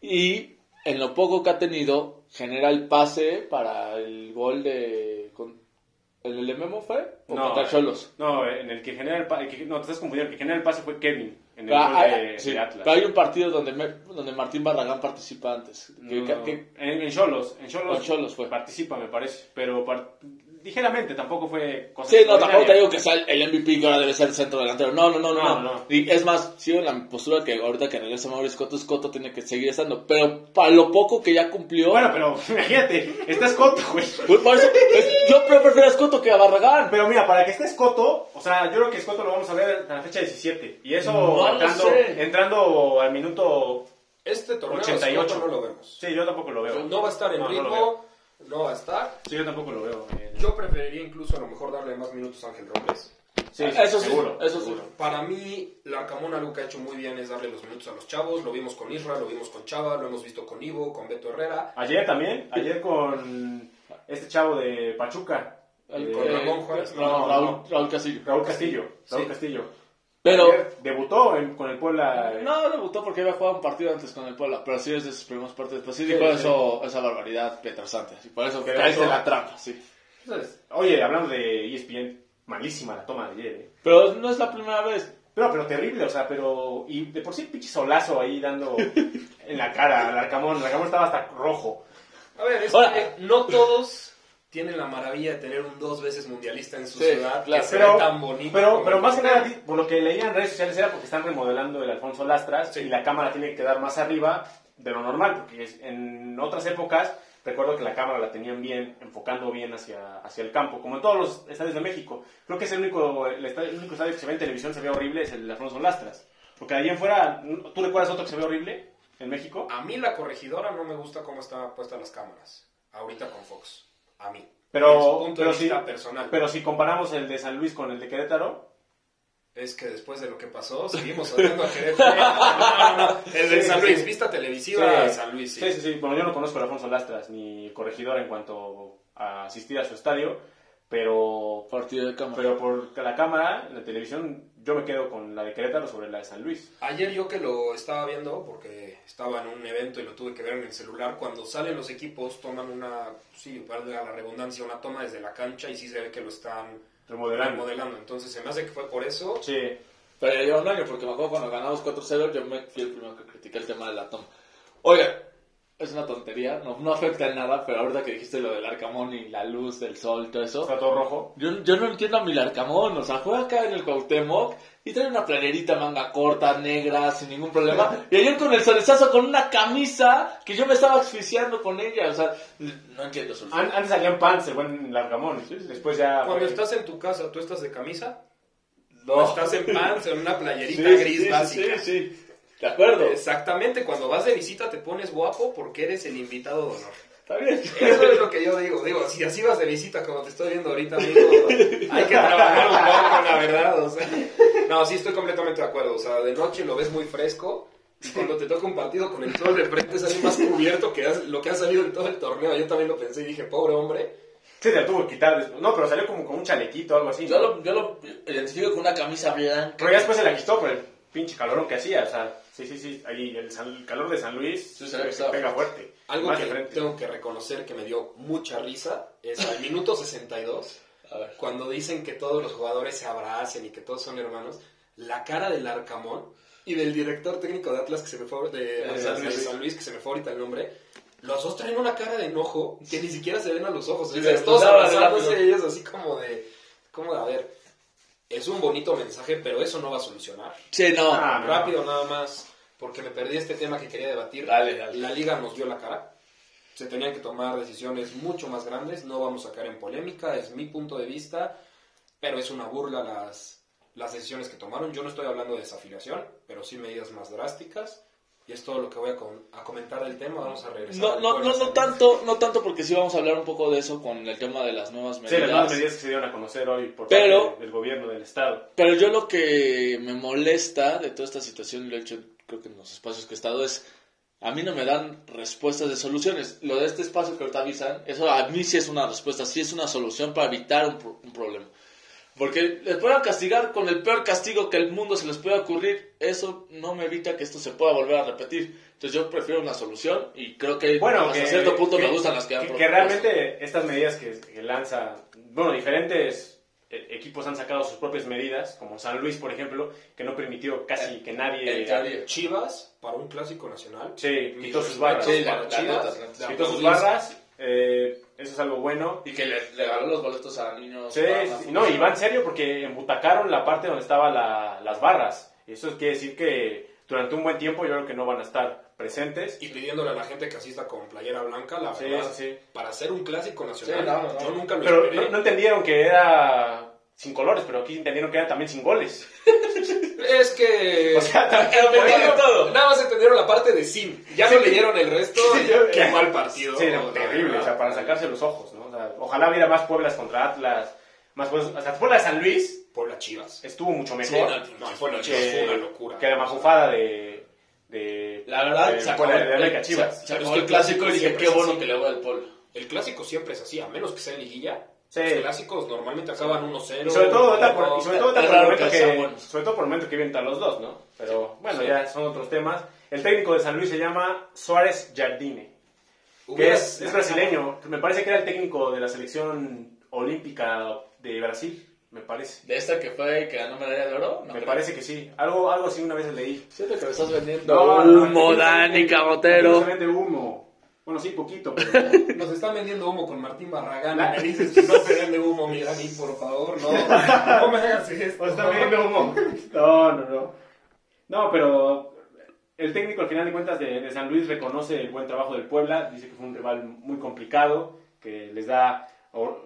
Y en lo poco que ha tenido, genera el pase para el gol de. con- ¿El de Memo fue? ¿O No, contra Cholos? No, en el que genera el pase, no, te estás confundiendo, el que genera el pase fue Kevin, en el Ah, gol ah, de, sí, de Atlas. pero hay un partido donde, me- donde Martín Barragán participa antes. Que- No, que- no. que- en, Cholos, en Cholos, fue. participa, me parece, pero ligeramente tampoco fue cosa Sí, no, tampoco te digo que sea el MVP que ahora debe ser el centro delantero. No, no, no, no. No, no. no. Y es más, sigo en la postura que ahorita que regresa Mauricio Scotto, Scotto tiene que seguir estando. Pero para lo poco que ya cumplió. Bueno, pero imagínate, está Escoto, güey. pues, por eso, es- yo prefiero a Scotto que a Barragán. Pero mira, para que esté Escoto, o sea, yo creo que Escoto lo vamos a ver a la fecha 17. Y eso No entrando, al minuto... Este torneo 88. Scotto no lo vemos. Sí, yo tampoco lo veo. No va a estar en No, ritmo. No va a estar. Sí, yo tampoco lo veo. eh. Yo preferiría incluso a lo mejor darle más minutos a Ángel Robles. Sí, Eso sí, seguro, eso sí. seguro. Para mí, Larcamón algo que ha hecho muy bien es darle los minutos a los chavos. Lo vimos con Isra, lo vimos con Chava, lo hemos visto con Ivo, con Beto Herrera. Ayer también, ayer con este chavo de Pachuca. El- eh, con Ramón Juárez. No, No, Raúl, Castillo. Raúl Castillo. Raúl Sí. Castillo. Pero debutó en- con el Puebla. eh, no debutó porque había jugado un partido antes con el Puebla, pero sí es de sus primeros partidos. Pues sí dijo Sí, eso, esa barbaridad Petrasante. Y por eso Que caíste en la trampa, sí. Entonces, Oye, hablando de ESPN, malísima la toma de ayer. eh. Pero no es la primera vez. Pero, pero terrible, o sea, pero. Y de por sí, pinche solazo ahí dando en la cara al Arcamón. El Arcamón estaba hasta rojo. A ver, es Ahora- que no todos tienen la maravilla de tener un dos veces mundialista en su Sí, ciudad claro. que se Pero, ve tan bonito. pero, pero más que nada, por lo que leía en redes sociales era porque están remodelando el Alfonso Lastras Sí. y la cámara tiene que quedar más arriba de lo normal, porque es- en otras épocas recuerdo que la cámara la tenían bien, enfocando bien hacia, hacia el campo, como en todos los estadios de México. Creo que es el único, el, estadio, el único estadio que se ve en televisión se ve horrible, es el Alfonso Lastras. Porque de ahí en fuera, ¿tú recuerdas otro que se ve horrible en México? A mí la corregidora no me gusta cómo están puestas las cámaras. Ahorita con Fox. A mí. Pero, punto pero, de personal. pero si comparamos el de San Luis con el de Querétaro, Es que después de lo que pasó, seguimos odiando a Querétaro. No, no, no. El de Sí, San Luis, sí. vista televisiva, Sí. San Luis, sí. Sí, sí, sí. Bueno, yo no conozco a Alfonso Lastras ni corregidor en cuanto a asistir a su estadio, pero, Partido de cámara. pero por la cámara, en la televisión, yo me quedo con la de Querétaro sobre la de San Luis. Ayer yo que lo estaba viendo, porque estaba en un evento y lo tuve que ver en el celular, cuando salen los equipos toman una, sí, valga la redundancia, una toma desde la cancha y sí se ve que lo están Remodelando. remodelando. Entonces se me hace que fue por eso. Sí. Pero ya lleva un año, porque me acuerdo cuando ganamos 4-0, yo me fui el primero que critiqué el tema de la toma. Oiga, es una tontería, no, no afecta en nada, pero ahorita que dijiste lo del arcamón y la luz, del sol, todo eso, Está todo rojo. yo, yo no entiendo a mi Larcamón, o sea, juega acá en el Cuauhtémoc y trae una playerita manga corta, negra, sin ningún problema. Y ayer con el solezazo con una camisa que yo me estaba asfixiando con ella, o sea, no entiendo su An- Antes salían pants, el buen Largamón. Después ya. Cuando fue- estás en tu casa, ¿tú estás de camisa? No. ¿O estás en pants, en una playerita Sí, gris sí, básica? Sí, sí, de acuerdo. Exactamente, cuando vas de visita te pones guapo porque eres el invitado de honor. Está bien. Eso es lo que yo digo. Digo, si así vas de visita como te estoy viendo ahorita, amigo, hay que trabajar un poco, la verdad. O sea, no, sí estoy completamente de acuerdo. O sea, de noche lo ves muy fresco y cuando te toca un partido con el sol de frente sale más cubierto que has- lo que ha salido en todo el torneo. Yo también lo pensé y dije, pobre hombre. Sí, se la tuvo que quitar. después. No, pero salió como con un chalequito o algo así. Yo lo, yo lo identifico con una camisa blanca. Pero ya después se la quitó por el pinche calorón que hacía. O sea, sí, sí, sí. Ahí el, San- el calor de San Luis Sí, se pega fuerte. Algo Más que tengo que reconocer que me dio mucha risa es al minuto 62. A ver. cuando dicen que todos los jugadores se abracen y que todos son hermanos, la cara del Arcamón y del director técnico de Atlas que se me fue de, de San San, Luis. Luis, que se me fue ahorita el nombre, los dos traen una cara de enojo que ni siquiera se ven a los ojos, Sí, o sea, de- todos abrazándose ellos así como de, como de, a ver, es un bonito mensaje, pero eso no va a solucionar. Sí, no. Ah, no. Rápido nada más, porque me perdí este tema que quería debatir. Dale, dale. La liga nos dio la cara. Se tenían que tomar decisiones mucho más grandes. No vamos a caer en polémica, es mi punto de vista, pero es una burla las, las decisiones que tomaron. Yo no estoy hablando de desafiliación, pero sí medidas más drásticas. Y es todo lo que voy a, com- a comentar del tema. Vamos a regresar. No, no, no, no tanto, no tanto porque sí vamos a hablar un poco de eso con el tema de las nuevas Sí, medidas. las nuevas medidas que se dieron a conocer hoy por Pero- parte del gobierno del estado. Pero yo lo que me molesta de toda esta situación, y lo he hecho creo que en los espacios que he estado, es a mí no me dan respuestas de soluciones. Lo de este espacio que ahorita avisan, eso a mí sí es una respuesta, sí es una solución para evitar un, pro- un problema. Porque les puedan castigar con el peor castigo que el mundo se les pueda ocurrir, eso no me evita que esto se pueda volver a repetir. Entonces yo prefiero una solución y creo que Bueno, hasta que, cierto punto que- me gustan las que han que, que realmente estas medidas que, que lanza, bueno, diferentes eh, equipos han sacado sus propias medidas, como San Luis, por ejemplo, que no permitió casi que nadie... teoría. Chivas, para un clásico nacional. Sí, quitó sus barras. Sí, la- para la la Quitó sus barras, eh, eso es algo bueno. Y que le regaló los boletos a niños. Sí, sí, no, y va en serio porque embutacaron la parte donde estaban la- las barras. Y eso quiere decir que durante un buen tiempo yo creo que no van a estar presentes. Y pidiéndole a la gente que asista con playera blanca, la Sí, verdad, sí, para hacer un clásico nacional, Sí, no, no, no. yo nunca lo Pero no entendieron que era sin colores, pero aquí entendieron que era también sin goles. Es que. O sea, también Entendieron- todo. Nada más entendieron la parte de sim. Ya no leyeron el resto. Sí, yo- Qué mal partido. Sí, no, terrible, verdad. o sea, para sacarse los ojos, ¿no? O sea, ojalá hubiera más Pueblas contra Atlas, más Pueblas, o sea, Puebla de San Luis Puebla Chivas. estuvo mucho Sí, mejor no, no, Puebla Chivas fue una locura. que la majufada de, de La verdad, de se acabó, Puebla de el, se, Chivas. se acabó el clásico y dije, qué siempre bueno es que así. le voy al pueblo. El clásico siempre es así, a menos que sea en liguilla. Sí. Los clásicos normalmente acaban 1-0. Y sobre todo, por, y 1-2. sobre todo por el momento que sobre todo por el momento que vienen los dos, ¿no? Pero bueno, Sí. ya son otros temas. El técnico de San Luis se llama Suárez Jardine, que es, es brasileño. Me parece que era el técnico de la selección olímpica de Brasil, me parece. De esta que fue que ganó medalla de oro, no me creo. parece que sí. Algo, algo así una vez leí. Siento que me estás vendiendo No, humo, Dani. No se vende humo. Bueno, sí, poquito, pero... Nos están vendiendo humo con Martín Barragán. Me dices que no te vende humo, mi Dani, por favor. No, no me hagas esto. ¿O está vendiendo humo? No, no, no. No, pero el técnico al final de cuentas de, de San Luis reconoce el buen trabajo del Puebla, dice que fue un rival muy complicado, que les da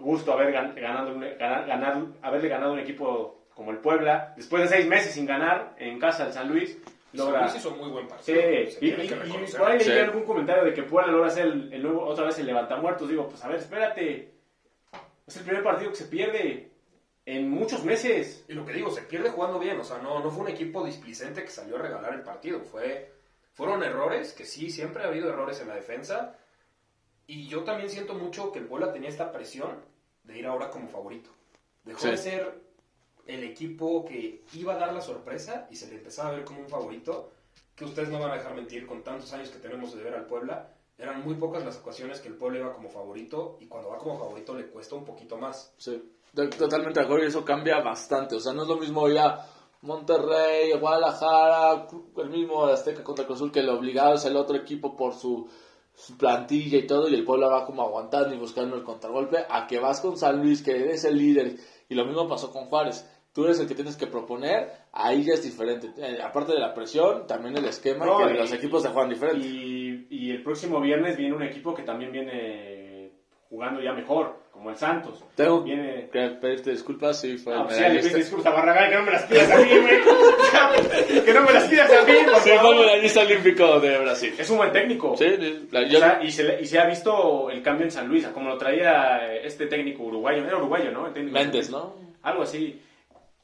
gusto haber gan- ganado, un- ganar, ganar- haberle ganado un equipo como el Puebla. Después de seis meses sin ganar en casa al San Luis, logra... Luis hizo muy buen Sí, partido. se y, y- y por ahí leí Sí. algún comentario de que Puebla logra hacer el, el nuevo, otra vez el levantamuertos. Digo, pues a ver, espérate. Es el primer partido que se pierde en muchos meses. Y lo que digo, se pierde jugando bien. O sea, no, no fue un equipo displicente que salió a regalar el partido. Fue, fueron errores, que sí, siempre ha habido errores en la defensa. Y yo también siento mucho que el Puebla tenía esta presión de ir ahora como favorito. Dejó Sí. de ser el equipo que iba a dar la sorpresa y se le empezaba a ver como un favorito. Que ustedes no van a dejar mentir con tantos años que tenemos de ver al Puebla. Eran muy pocas las ocasiones que el Puebla iba como favorito y cuando va como favorito le cuesta un poquito más. Sí, totalmente de acuerdo y eso cambia bastante. O sea, no es lo mismo ir a Monterrey, Guadalajara, el mismo Azteca contra Cruz que el obligado es el otro equipo por su, su plantilla y todo y el pueblo va como aguantando y buscando el contragolpe a que vas con San Luis que eres el líder y lo mismo pasó con Juárez. Tú eres el que tienes que proponer, ahí ya es diferente. Eh, aparte de la presión, también el esquema No, y que y- los equipos se juegan diferente. Y, y el próximo viernes viene un equipo que también viene jugando ya mejor, como el Santos. Tengo Viene... que pedirte disculpas si fue Ah, pues ya le pides disculpas a Barragán, que no me las pidas a mí, güey. que no me las pidas a mí, por Sí, fue el favor. medallista olímpico de Brasil. Es un buen técnico. Sí, sí, la- O yo- sea, y, se, le- y se ha visto el cambio en San Luis, como lo traía este técnico uruguayo. Era uruguayo, ¿no? El técnico. ¿no? Algo así.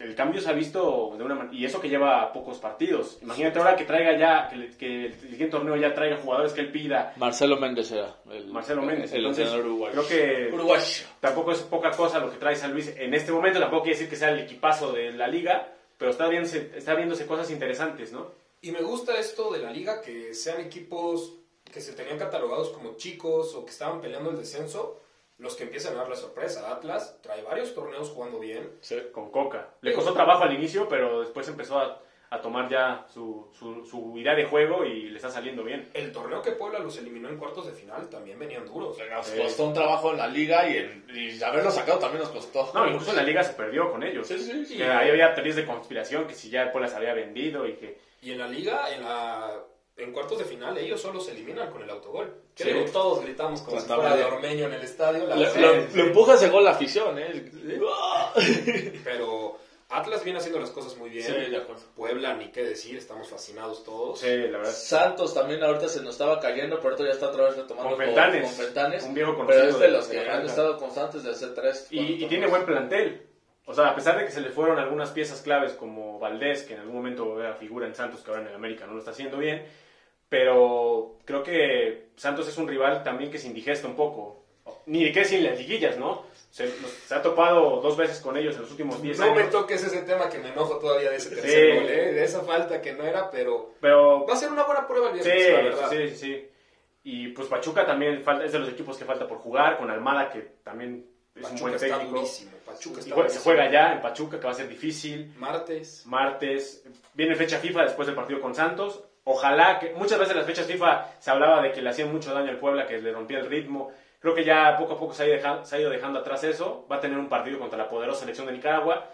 El cambio se ha visto de una manera. Y eso que lleva pocos partidos. Imagínate ahora que traiga ya, que, le- que el siguiente torneo ya traiga jugadores que él pida. Marcelo Méndez era. El, Marcelo Méndez. El Entonces, entrenador uruguayo. Creo que Uruguayo. tampoco es poca cosa lo que trae San Luis en este momento. Tampoco quiere decir que sea el equipazo de la liga. Pero está, viéndose, está viéndose cosas interesantes, ¿no? Y me gusta esto de la liga, que sean equipos que se tenían catalogados como chicos o que estaban peleando el descenso, los que empiezan a dar la sorpresa. Atlas trae varios torneos jugando bien. Con Coca. Le costó trabajo al inicio, pero después empezó a, a tomar ya su, su, su idea de juego y le está saliendo bien. El torneo que Puebla los eliminó en cuartos de final también venían duros. Nos Sí. costó un trabajo en la liga y, en- y haberlo sacado también nos costó. No, incluso en la liga se perdió con ellos. Sí, sí, sí. Que ahí había teorías de conspiración, que si ya el Puebla se había vendido y que... Y en la liga, en, la, en cuartos de final, ellos solo se eliminan con el autogol. Sí. Creo que todos gritamos como si Cuánta fuera de. Ormeño en el estadio. la Lo, lo- lo empuja ese gol la afición, ¿eh? Pero Atlas viene haciendo las cosas muy bien. Sí, de acuerdo. Puebla, ni qué decir, estamos fascinados todos. Sí, la verdad. Santos también ahorita se nos estaba cayendo, pero ahorita ya está otra vez retomando Con Fentanes. con Fentanes. Un viejo conocido pero es de de- los que han estado constantes de hacer tres. Y, y tiene buen plantel. O sea, a pesar de que se le fueron algunas piezas claves como Valdés, que en algún momento era figura en Santos, que ahora en el América no lo está haciendo bien, pero creo que Santos es un rival también que se indigesta un poco. Ni de qué decir las liguillas, ¿no? Se, nos- se ha topado dos veces con ellos en los últimos 10 No años. me toques ese tema que me enojo todavía de ese tercer Sí. gol, ¿eh? de esa falta que no era, pero Pero va a ser una buena prueba el Sí, la verdad. sí, sí, sí. Y pues Pachuca también falta, es de los equipos que falta por jugar, con Almada, que también es un Pachuca buen está técnico. durísimo. Pachuca Y está jue- se durísimo. juega ya en Pachuca, que va a ser difícil. Martes. Martes, viene fecha FIFA después del partido con Santos. Ojalá que, muchas veces en las fechas FIFA se hablaba de que le hacían mucho daño al Puebla, que le rompía el ritmo. Creo que ya poco a poco se ha, ido dejando atrás eso. Va a tener un partido contra la poderosa selección de Nicaragua.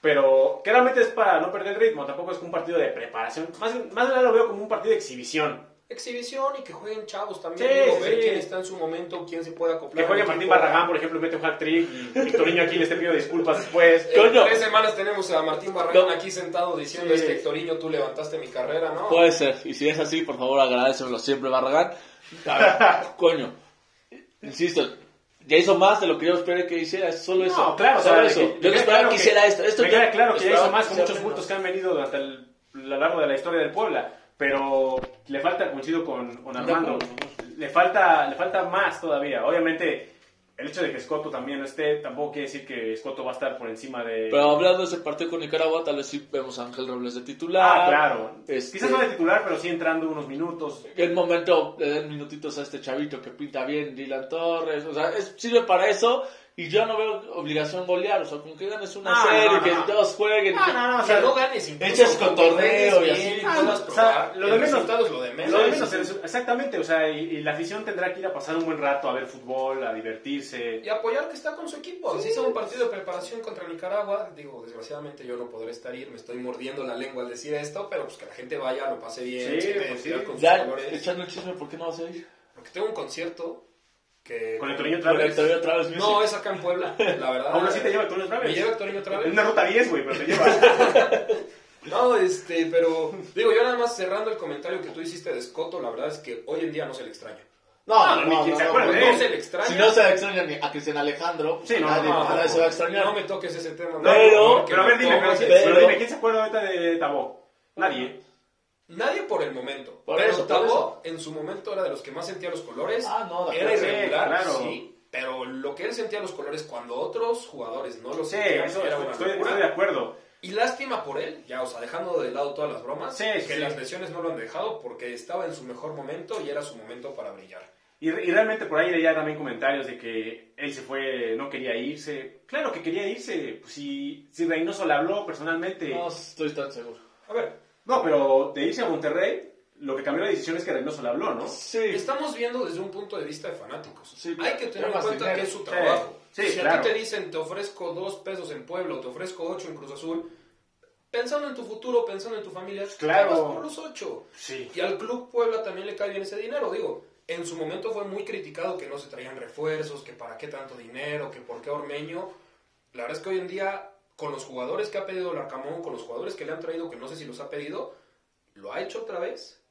Pero que realmente es para no perder ritmo, tampoco es un partido de preparación. Más, más lo veo como un partido de exhibición. Exhibición y que jueguen chavos también. Sí, digo, sí, ver sí. quién está en su momento, quién se puede acoplar. Que juegue Martín. Barragán, por ejemplo, y mete un hat trick y Victorino aquí le esté pidiendo disculpas después. En Coño. tres semanas tenemos a Martín Barragán No. aquí sentado diciendo, Sí. es que Hectorinho, tú levantaste mi carrera, ¿no? Puede ser, y si es así, por favor agradecemelo siempre, Barragán. A ver, coño, insisto, ya hizo más de lo que yo esperé que hiciera, es solo eso. No, claro, o solo sea, eso. que- yo no esperaba claro que hiciera esto. esto me queda claro que ya hizo más con muchos puntos que han venido hasta el, a lo largo de la historia del Puebla, pero le falta, coincido con, con Armando, le falta, le falta más todavía. Obviamente, el hecho de que Scotto también no esté, tampoco quiere decir que Scotto va a estar por encima de... Pero hablando de ese partido con Nicaragua, tal vez sí vemos a Ángel Robles de titular. ah, claro. Este- Quizás no de titular, pero sí entrando unos minutos. En momento le den minutitos a este chavito que pinta bien, Dylan Torres. O sea, es- sirve para eso. Y yo no veo obligación golear. O sea, con que ganes una Ah, serie, no, no, que no. todos jueguen. No, no, no, o sea, no ganes echas con cotorreo y así. puedas Ah, o sea, lo de menos- es lo de menos. Lo de menos, exactamente, o sea, y, y la afición tendrá que ir a pasar un buen rato a ver fútbol, a divertirse. Y apoyar que está con su equipo. Así sea un partido de preparación contra Nicaragua. Digo, desgraciadamente yo no podré estar ir, me estoy mordiendo la lengua al decir esto, pero pues que la gente vaya, lo pase bien, Sí, pues sí. con sus Ya, colores. echando el chisme, ¿por qué no vas a ir? Porque tengo un concierto que... Con el Torino otra Con el vez. Torino otra vez, No, es acá en Puebla, la verdad. Aún así te lleva el Torino otra Me Es vez. una ruta 10, güey, pero te lleva. No, este, pero digo, yo nada más cerrando el comentario que tú hiciste de Scotto, la verdad es que hoy en día no se le extraña. No, ni quien se acuerde de No se le extraña. Si no se extraña ni a Cristian Alejandro, Sí, no, nadie, no, nadie no, se va a extrañar. No me toques ese tema. no, Pero- Pero a ver, me dime, pero, dime, ¿quién se acuerda ahorita de Tabó? Nadie. Nadie por el momento. Por pero eso, eso. en su momento era de los que más sentía los colores. Ah, no, de Era irregular, Sí, claro. sí. Pero lo que él sentía los colores cuando otros jugadores no lo Sí, sentían eso, era una estoy, de acuerdo. Y lástima por él, ya, o sea, dejando de lado todas las bromas, Sí, que sí. las lesiones no lo han dejado porque estaba en su mejor momento y era su momento para brillar. Y, y realmente por ahí leía también comentarios de que él se fue, no quería irse. Claro que quería irse. Pues si, si Reynoso le habló personalmente. No estoy tan seguro. A ver, No, pero de irse a Monterrey, lo que cambió la decisión es que Reynoso le habló, ¿no? Sí. estamos viendo desde un punto de vista de fanáticos. Sí, Hay que tener en cuenta dinero. que es su trabajo. sí, si a claro. ti te dicen te ofrezco dos pesos en Puebla o te ofrezco ocho en Cruz Azul, pensando en tu futuro, pensando en tu familia, Claro. te vas por los ocho. Sí. Y al Club Puebla también le cae bien ese dinero, digo. En su momento fue muy criticado que no se traían refuerzos, que para qué tanto dinero, que por qué Ormeño. La verdad es que hoy en día, con los jugadores que ha pedido el Arcamón, con los jugadores que le han traído, que no sé si los ha pedido, lo ha hecho otra vez.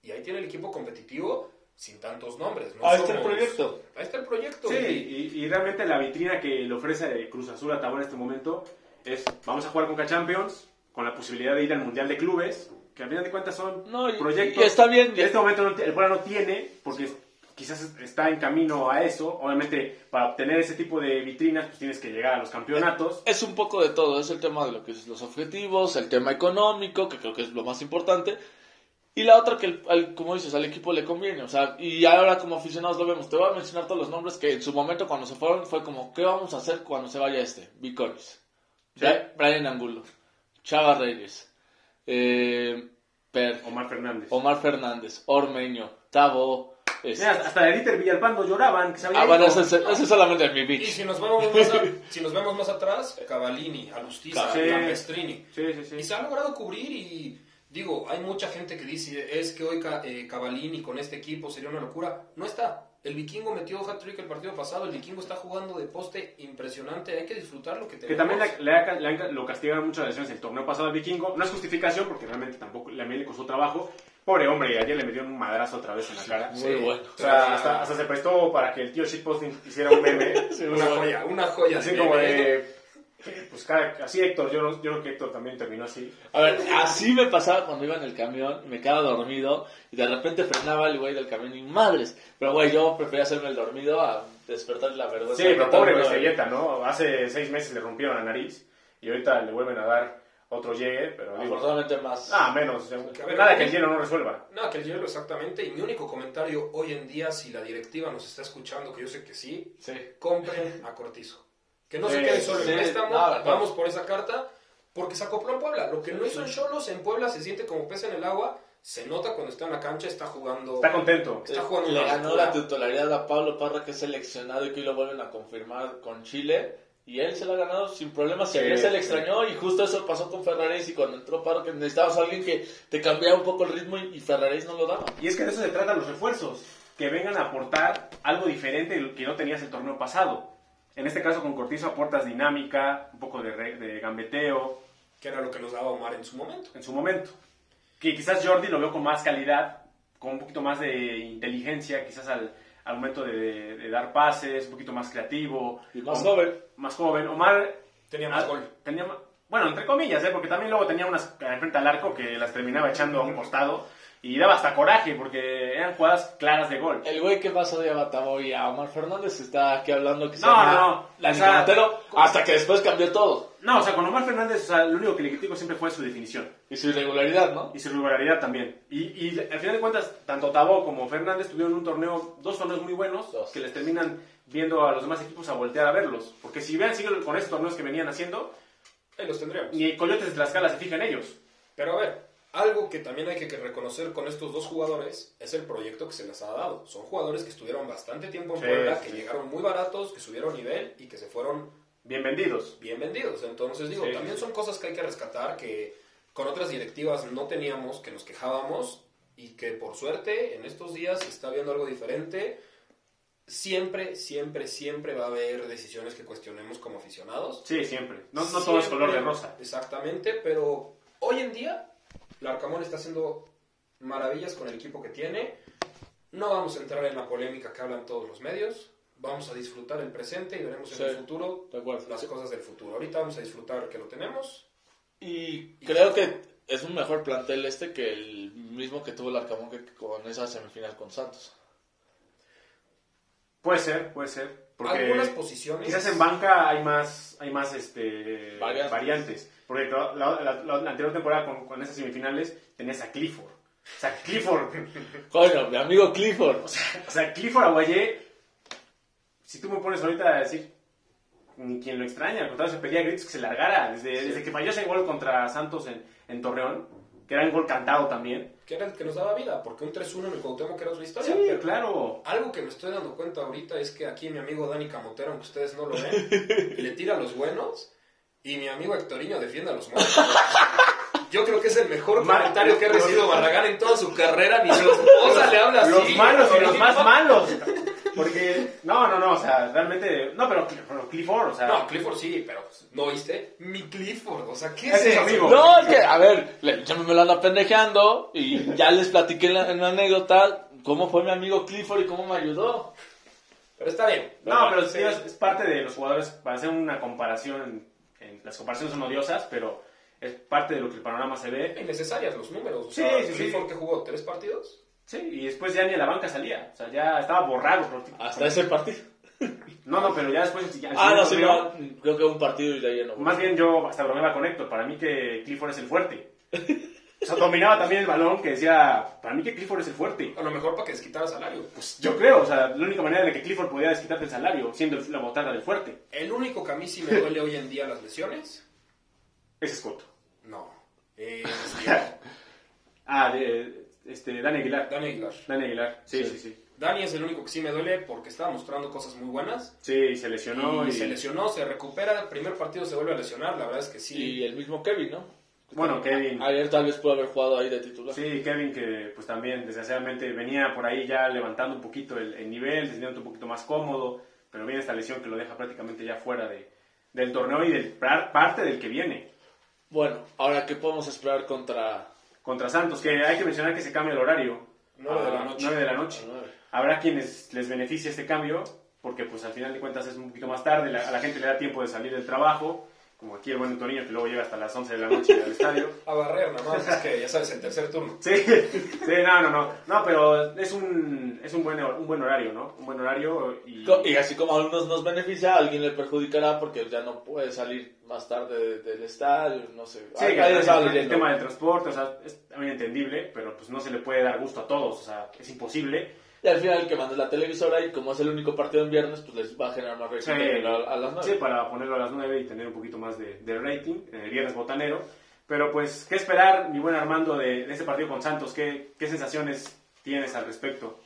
Y ahí tiene el equipo competitivo sin tantos nombres. ¿no? Ahí está el Somos- proyecto. Ahí está el proyecto. Sí, Y- realmente la vitrina que le ofrece Cruz Azul a Tabó en este momento es, vamos a jugar con Champions con la posibilidad de ir al Mundial de Clubes, que al final de cuentas son No, y- proyectos y está bien. que en este momento no, el Puebla no tiene, porque quizás está en camino a eso. Obviamente, para obtener ese tipo de vitrinas, pues tienes que llegar a los campeonatos. Es un poco de todo, es el tema de lo que es los objetivos, el tema económico, que creo que es lo más importante, y la otra que, el- al- como dices, al equipo le conviene, o sea, y ahora como aficionados lo vemos, te voy a mencionar todos los nombres que en su momento cuando se fueron fue como, ¿qué vamos a hacer cuando se vaya este? Viconis, Sí. Brian Angulo, Chava Reyes, eh, Per, Omar Fernández. Omar Fernández, Ormeño, Tabo, este, Mira, hasta Dieter Villalpando lloraban que se había ah, bueno, es solamente mi Y bitch. si nos vamos más, a- si nos vemos más atrás, Cavallini, Alustiza, Sí. Campestrini. Sí, sí, sí. Y se ha logrado cubrir y digo, hay mucha gente que dice, es que hoy eh, Cavallini con este equipo sería una locura. No está. El vikingo metió hat-trick el partido pasado, el vikingo está jugando de poste impresionante, hay que disfrutar lo que tenemos. Que también le, le le lo castigaron mucho las lesiones el torneo pasado al vikingo. No es justificación porque realmente tampoco le, a mí le costó trabajo. Pobre hombre, ayer le metió un madrazo otra vez en la cara. Muy Sí. bueno. O sea, hasta, hasta se prestó para que el tío Shitposting hiciera un meme. Una joya, una joya. así como meme. de. Pues cada- así Héctor, yo, no- yo creo que Héctor también terminó así. A ver, así me pasaba cuando iba en el camión, me quedaba dormido y de repente frenaba el güey del camión y madres. Pero güey, yo prefería hacerme el dormido a despertar la vergüenza. Sí, pero pobre Bestelleta, ¿no? Hace seis meses le rompieron la nariz y ahorita le vuelven a dar otro llegue, pero digo. Afortunadamente más. Ah, menos. a ver, Nada que el hielo no resuelva. No, que el hielo exactamente. Y mi único comentario hoy en día, si la directiva nos está escuchando, que yo sé que sí, Sí. compren a Cortizo. Que no se Sí, quede solo sí, en préstamo, vamos por esa carta, porque se acopló en Puebla. Lo que no hizo en Cholos, en Puebla se siente como pez en el agua, se nota cuando está en la cancha, está jugando. Está contento. Está jugando Le ganó la titularidad a Pablo Parra, que es seleccionado y que hoy lo vuelven a confirmar con Chile. Y él se la ha ganado sin problemas. Si Sí, a él se le sí. extrañó. Y justo eso pasó con Ferraris. Y cuando entró Paro, que necesitabas a alguien que te cambiara un poco el ritmo. Y, y Ferraris no lo daba. Y es que de eso se tratan los refuerzos, que vengan a aportar algo diferente de lo que no tenías el torneo pasado. En este caso con Cortizo aportas dinámica, un poco de, re- de gambeteo Que era lo que nos daba Omar en su momento. en su momento. Que quizás Jordi lo veo con más calidad, con un poquito más de inteligencia, quizás al, al momento de, de dar pases, un poquito más creativo. Y más Om- joven. Más joven. Omar Tenía más Ah, gol. Tenía bueno, entre comillas, ¿eh? porque también luego tenía unas frente al arco que las terminaba echando a un costado y daba hasta coraje porque eran jugadas claras de gol. El güey que más odiaba a Tabo y a Omar Fernández está aquí hablando que se No, llama no, Dani o sea, hasta que después cambió todo. No, o sea, con Omar Fernández, o sea, lo único que le critico siempre fue su definición Y su irregularidad, ¿no? y su regularidad también. Y, y al final de cuentas, tanto Tabo como Fernández tuvieron un torneo, dos torneos muy buenos Dos. que les terminan viendo a los demás equipos a voltear a verlos. Porque si vean, siguen con esos torneos que venían haciendo, Ahí los tendríamos. ni Coyotes de Tlaxcala se fija en ellos. Pero a ver, algo que también hay que reconocer con estos dos jugadores es el proyecto que se les ha dado. Son jugadores que estuvieron bastante tiempo en Sí, Puebla, sí, que sí. llegaron muy baratos, que subieron nivel y que se fueron Bien vendidos. bien vendidos. Entonces, digo, también son cosas que hay que rescatar que con otras directivas no teníamos, que nos quejábamos y que por suerte en estos días se está viendo algo diferente. Siempre, siempre, siempre va a haber decisiones que cuestionemos como aficionados. Sí, siempre. No, no todo es color de rosa. Exactamente, pero hoy en día Larcamón está haciendo maravillas con el equipo que tiene. No vamos a entrar en la polémica que hablan todos los medios. Vamos a disfrutar el presente y veremos en Sí. el futuro las cosas del futuro. Ahorita vamos a disfrutar que lo tenemos. Y creo que es un mejor plantel este que el mismo que tuvo el Arcamón que con esa semifinal con Santos. Puede ser, puede ser. Porque Algunas posiciones. quizás en banca hay más, hay más este, Variantes. variantes. Porque la, la- la- la anterior temporada con, con esas semifinales tenías a Clifford. O sea, Clifford. Coño, mi amigo Clifford. o sea, Clifford Aguayé. Si tú me pones ahorita a decir. Ni quien lo extraña, al contrario, se pedía gritos que se largara. Desde, desde que falló ese gol contra Santos en, en Torreón, que era un gol cantado también. Que era el que nos daba vida, porque un 3-1 en el Cuauhtémoc era otra historia. Sí, pero claro. Algo que me estoy dando cuenta ahorita es que aquí mi amigo Dani Camotero, aunque ustedes no lo ven, le tira a los buenos y mi amigo Hectorinho defiende a los malos. Yo creo que es el mejor comentario que ha recibido Barragán en toda su carrera. Ni su esposa le habla así. Los malos y los más malos. Porque, no, no, no, o sea, realmente. No, pero, pero Clifford, o sea. No, Clifford sí, pero ¿no oíste? Mi Clifford, o sea, ¿qué es eso? amigo. No, es que, a ver, le- yo me lo ando pendejeando y ya les platiqué en la, en la anécdota cómo fue mi amigo Clifford y cómo me ayudó. Pero está bien. No, pero Sí. es, es parte de los jugadores, para hacer una comparación, en- las comparaciones son odiosas, pero es parte de lo que el panorama se ve. Innecesarias los números. O Sí, sea, sí, sí. Clifford que jugó tres partidos. Sí, y después ya ni a la banca salía, o sea, ya estaba borrado. Hasta ese partido. No, no, pero ya después... ya- Ah, no, sí, no, creo que un partido y de ahí ya no. Más bien yo hasta bromeaba con Héctor, para mí que Clifford es el fuerte. O sea, dominaba también el balón que decía, para mí que Clifford es el fuerte. A lo mejor para que desquitara salario. Pues yo creo, o sea, la única manera de que Clifford podía desquitarte el salario, siendo la botada del fuerte, El único que a mí sí me duele hoy en día las lesiones, es Scott. no. Es. Ah, de, este, Dani Aguilar. Dani Aguilar. Dani Aguilar, sí, Sí. sí, sí. Dani es el único que sí me duele porque estaba mostrando cosas muy buenas. Sí, se lesionó y, y... se lesionó, se recupera, el primer partido se vuelve a lesionar, la verdad es que sí. Y el mismo Kevin, ¿no? Bueno, Kevin. Ayer tal vez pudo haber jugado ahí de titular. Sí, Kevin que pues también desgraciadamente venía por ahí ya levantando un poquito el, el nivel, sintiéndose un poquito más cómodo, pero viene esta lesión que lo deja prácticamente ya fuera de, del torneo y del par- parte del que viene. Bueno, ahora, ¿qué podemos esperar contra... Contra Santos, que hay que mencionar que se cambia el horario. 9 de la a noche. 9 de la noche. Habrá quienes les beneficie este cambio, porque pues al final de cuentas es un poquito más tarde, la- a la gente le da tiempo de salir del trabajo, como aquí el buen Antonio que luego llega hasta las 11 de la noche al estadio. A barrer nada más, es que ya sabes, el tercer turno. Sí, sí, no, no, no, no, pero es un, es un buen, un buen horario, ¿no? Un buen horario y... Y así como a algunos nos beneficia, a alguien le perjudicará porque ya no puede salir más tarde de- del estadio, no sé. Sí, que ahí el, el tema del transporte, o sea, es también entendible, pero pues no se le puede dar gusto a todos, o sea, es imposible. Y al final el que manda la televisora y como es el único partido en viernes, pues les va a generar más rating Sí. a, a las nueve. Sí, para ponerlo a las 9 y tener un poquito más de, de rating en el viernes botanero. Pero pues, ¿qué esperar, mi buen Armando, de, de este partido con Santos? ¿Qué, ¿Qué sensaciones tienes al respecto?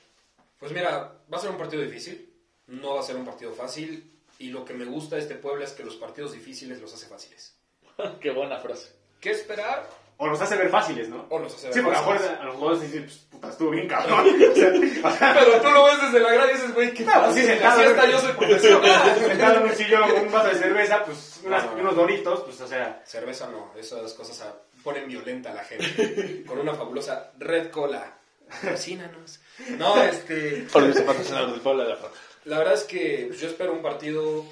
Pues mira, va a ser un partido difícil, no va a ser un partido fácil. Y lo que me gusta de este Puebla es que los partidos difíciles los hace fáciles. Qué buena frase. ¿Qué esperar? O los hace ver fáciles, ¿no? O los hace ver Sí, porque a lo mejor fáciles. a los jugadores dicen, pues, puta, estuvo bien cabrón. O sea, o sea, Pero tú lo ves desde la grada y dices, güey, qué No, pues sí, fácil. sentado Así en- hasta yo soy profesional. sentado en un sillón con un vaso de cerveza, pues unas- No, no, no. unos doritos, pues o sea, Cerveza no, esas cosas ponen violenta a la gente. Con una fabulosa Red Cola. Patrocínanos. No, este. La. La verdad es que yo espero un partido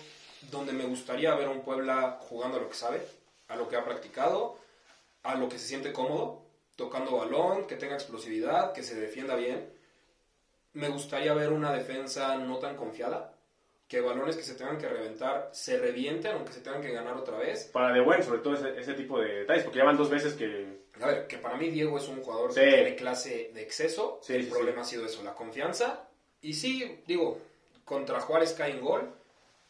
donde me gustaría ver a un Puebla jugando a lo que sabe, a lo que ha practicado, a lo que se siente cómodo, tocando balón, que tenga explosividad, que se defienda bien. Me gustaría ver una defensa no tan confiada, que balones que se tengan que reventar se revienten, aunque se tengan que ganar otra vez. para de buen, sobre todo ese, ese tipo de detalles, porque ya van dos veces que A ver, que para mí Diego es un jugador Sí. que tiene clase de exceso. Sí, el sí, problema ha sido eso, la confianza. Y sí, digo, contra Juárez cae en gol.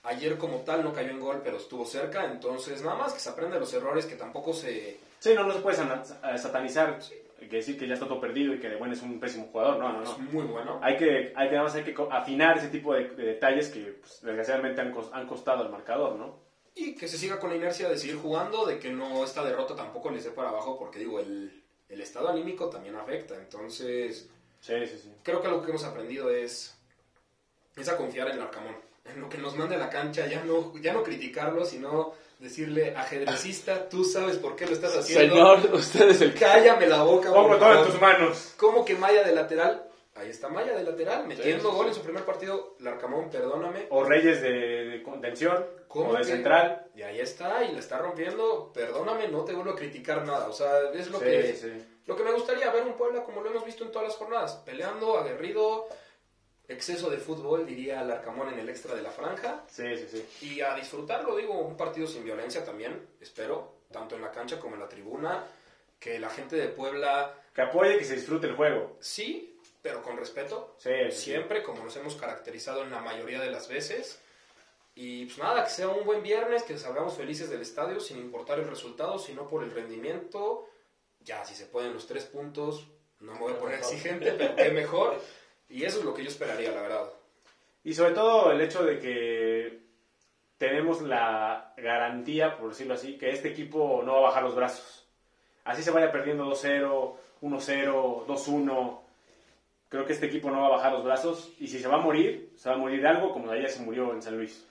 Ayer como tal no cayó en gol, pero estuvo cerca. Entonces, nada más que se aprende de los errores, que tampoco se... Sí, no, no se puede eh, satanizar, que decir que ya está todo perdido y que de buen es un pésimo jugador, no, no, Es no. muy bueno. Hay que, hay que, nada más hay que afinar ese tipo de, de detalles que pues, desgraciadamente han, cos- han costado al marcador, ¿no? Y que se siga con la inercia de seguir jugando, de que no esta derrota tampoco les dé para abajo, porque digo, el, el estado anímico también afecta. Entonces, Sí, sí, sí. creo que algo que hemos aprendido es, es a confiar en el Arcamón. En lo que nos mande a la cancha, ya no, ya no criticarlo, sino decirle, ajedrecista, tú sabes por qué lo estás haciendo. Señor, usted es el que... cállame la boca. Pongo todo en favor". tus manos. ¿Cómo que Maya de lateral? Ahí está Maya de lateral, metiendo Sí, sí, gol en su primer partido. Larcamón, perdóname. O Reyes de, de contención, ¿Cómo o de que? central. Y ahí está, y la está rompiendo. Perdóname, no te vuelvo a criticar nada. O sea, es lo Sí, que... sí. Lo que me gustaría ver un Puebla como lo hemos visto en todas las jornadas, peleando, aguerrido, exceso de fútbol, diría Larcamón en el extra de la franja, Sí, sí, sí. y a disfrutarlo, digo, un partido sin violencia también, espero, tanto en la cancha como en la tribuna, que la gente de Puebla, Que apoye que se disfrute el juego. sí, pero con respeto, Sí, sí, sí. siempre, como nos hemos caracterizado en la mayoría de las veces. Y pues nada, que sea un buen viernes, que salgamos felices del estadio sin importar el resultado, sino por el rendimiento. Ya, si se pueden los tres puntos, no me voy a poner exigente, pero qué mejor. Y eso es lo que yo esperaría, la verdad. Y sobre todo el hecho de que tenemos la garantía, por decirlo así, que este equipo no va a bajar los brazos. Así se vaya perdiendo 2-0, 1-0, 2-1. Creo que este equipo no va a bajar los brazos. Y si se va a morir, se va a morir de algo como ayer se murió en San Luis.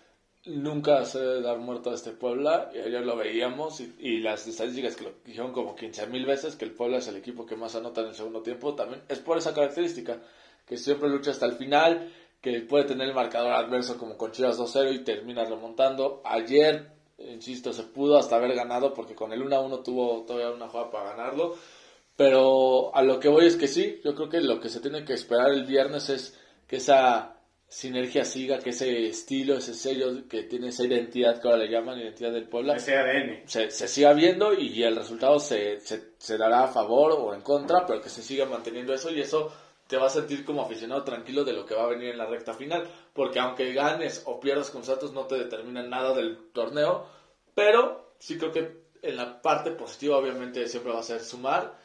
Nunca se debe dar muerto a este Puebla, y ayer lo veíamos, y, y las estadísticas que lo dijeron como 15 mil veces, que el Puebla es el equipo que más anota en el segundo tiempo, también es por esa característica, que siempre lucha hasta el final, que puede tener el marcador adverso como con Chivas 2-0 y termina remontando. Ayer, insisto, se pudo hasta haber ganado, porque con el 1-1 tuvo todavía una jugada para ganarlo, pero a lo que voy es que sí, yo creo que lo que se tiene que esperar el viernes es que esa sinergia siga, que ese estilo, ese sello que tiene esa identidad que ahora le llaman identidad del Puebla, Ese ADN. se, se siga viendo y el resultado se, se, se dará a favor o en contra, pero que se siga manteniendo eso y eso te va a sentir como aficionado tranquilo de lo que va a venir en la recta final, porque aunque ganes o pierdas con Santos no te determina nada del torneo, pero sí creo que en la parte positiva obviamente siempre va a ser sumar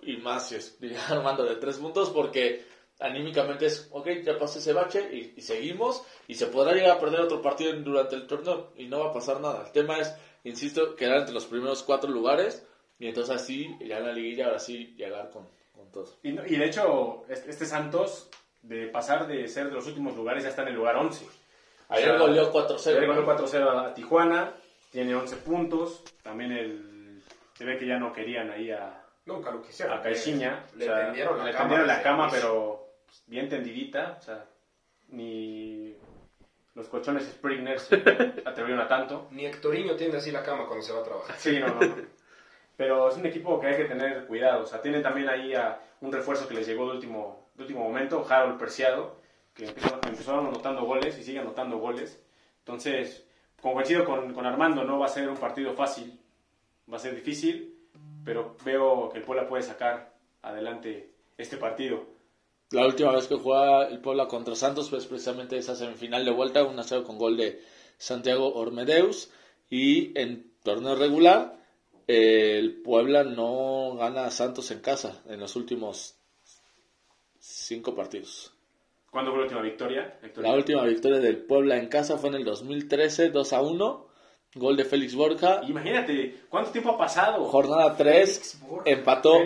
y más si es Armando de tres puntos porque anímicamente es, ok, ya pasé ese bache y, y seguimos y se podrá llegar a perder otro partido durante el torneo y no va a pasar nada. El tema es, insisto, quedar entre los primeros cuatro lugares y entonces así, ya en la liguilla, ahora sí llegar con, todo. Y, y de hecho, este este Santos, de pasar de ser de los últimos lugares, ya está en el lugar 11. Ayer O sea, goleó 4-0. Ayer goleó 4-0 a Tijuana, tiene 11 puntos. También el, se ve que ya no querían ahí a, Nunca lo quisieron. a Caixinha. Le O sea, tendieron la le cama. tendieron la cama, pero bien tendidita. O sea, ni los colchones Springer se atrevieron a tanto. Ni Hectorinho tiende así la cama cuando se va a trabajar. Sí, no, no, no. Pero es un equipo que hay que tener cuidado. O sea, tienen también ahí a un refuerzo que les llegó de último, de último momento, Harold Perciado, que empezó anotando goles y sigue anotando goles. Entonces, como coincido con, con Armando, no va a ser un partido fácil, va a ser difícil, pero veo que el Puebla puede sacar adelante este partido. La última vez que juega el Puebla contra Santos fue precisamente esa semifinal de vuelta, 1-0 con gol de Santiago Ormedeus. Y en torneo regular, el Puebla no gana a Santos en casa en los últimos cinco partidos. ¿Cuándo fue la última victoria? La última victoria del Puebla en casa fue en el 2013, 2 a 1. Gol de Félix Borja. Imagínate, ¿cuánto tiempo ha pasado? Jornada 3, Borja. empató,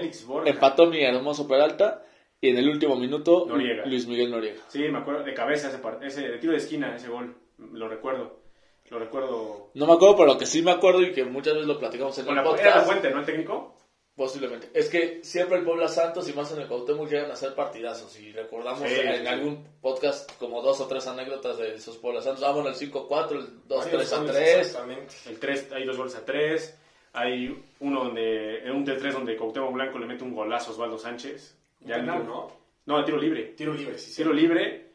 empató mi hermoso Peralta. Y en el último minuto, Noriega. Luis Miguel Noriega. Sí, me acuerdo de cabeza ese, ese de tiro de esquina, ese gol. Lo recuerdo. Lo recuerdo. No me acuerdo, pero lo que sí me acuerdo y que muchas veces lo platicamos en Con el la, era la podcast. fuente, ¿no? El técnico. Posiblemente. Es que siempre el Puebla Santos y más en el Cuauhtémoc llegan a ser partidazos. Y recordamos Sí, en sí. algún podcast como dos o tres anécdotas de esos Puebla Santos. Ah, bueno, el 5-4, el 2-3 Varios a goles, 3. Exactamente. El 3, hay dos goles a 3. Hay uno donde, en un de 3 donde Cuauhtémoc Blanco le mete un golazo a Osvaldo Sánchez. Un Ya penal, ¿no? No, el tiro libre. Tiro libre, sí, sí. Tiro libre.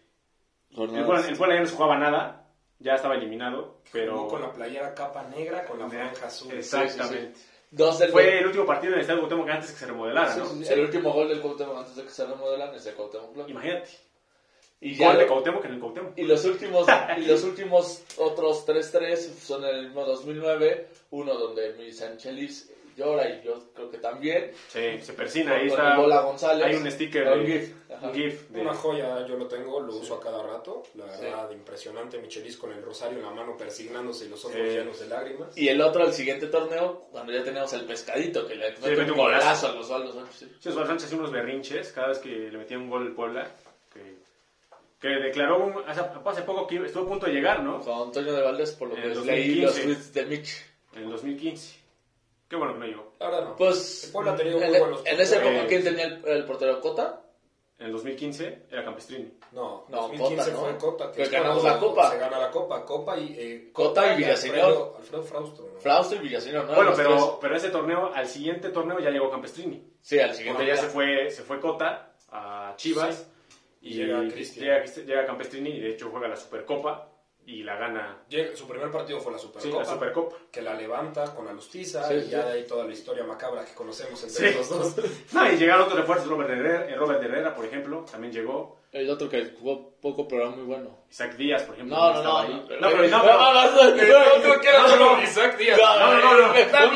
El. Puebla, el Puebla ya no se jugaba nada. Ya estaba eliminado. Pero. Jugó con la playera capa negra, con la franja azul. Exactamente. Dos del Fue el último partido en el Estadio Cuauhtémoc antes que se remodelara, Sí, ¿no? sí, sí. El último gol del Cuauhtémoc antes de que se remodelan es de Cuauhtémoc Blanco. Imagínate. Y ya Gol de Cuauhtémoc en el Cuauhtémoc. Y los últimos, y los últimos otros 3-3 son en el mismo 2009, uno donde mi Sanchelis llora y yo creo que también. Sí, se persina. Con- Ahí con está. González. Hay un sticker. Un gif. Un GIF. de- Una joya, yo lo tengo, lo uso a cada rato. La Sí. verdad, impresionante. Michelis con el rosario en la mano persignándose y los ojos Sí. llenos de lágrimas. Y el otro, el siguiente torneo, cuando ya teníamos el pescadito, que le mete mete un golazo. a los Osvaldo Sánchez. sí. Sí, Osvaldo Sánchez hacía unos berrinches cada vez que le metía un gol el Puebla. Que, que declaró un- hace, hace poco que estuvo a punto de llegar, ¿no? Con Antonio de Valdés, por lo En que leí los 2015. tweets de Mitch. En el 2015. Qué bueno que no llegó. La verdad, no. Pues, El Puebla ha tenido muy en, buenos en esa época. ¿quién tenía el, el portero Cota? En el 2015 era Campestrini. No, No, 2015 Cota, ¿no? fue Cota. Que ganamos la Copa. Se gana la Copa. Copa y... Eh, Cota y Villaseñor. Alfredo, Alfredo Frausto. ¿no? Frausto y Villaseñor, ¿no? bueno, pero, pero ese torneo, al siguiente torneo ya llegó Campestrini. Sí, al siguiente Porque ya se fue, se fue Cota a Chivas. Y llega. Llega, llega Campestrini y de hecho juega la Supercopa y la gana. Llega- su primer partido fue la Sí, Supercopa. la Supercopa. que la levanta con Alustiza Sí, y sí. ya de ahí toda la historia macabra que conocemos entre Sí. los dos. No, y llegaron otros refuerzos, Robert Herrera, eh, Robert Herrera, por ejemplo, también llegó. El otro que jugó poco, pero era muy bueno. Isaac Díaz, por ejemplo. No, no, no. ahí. no, No, pero no, no, El otro que era No. Isaac Díaz. No, no, no,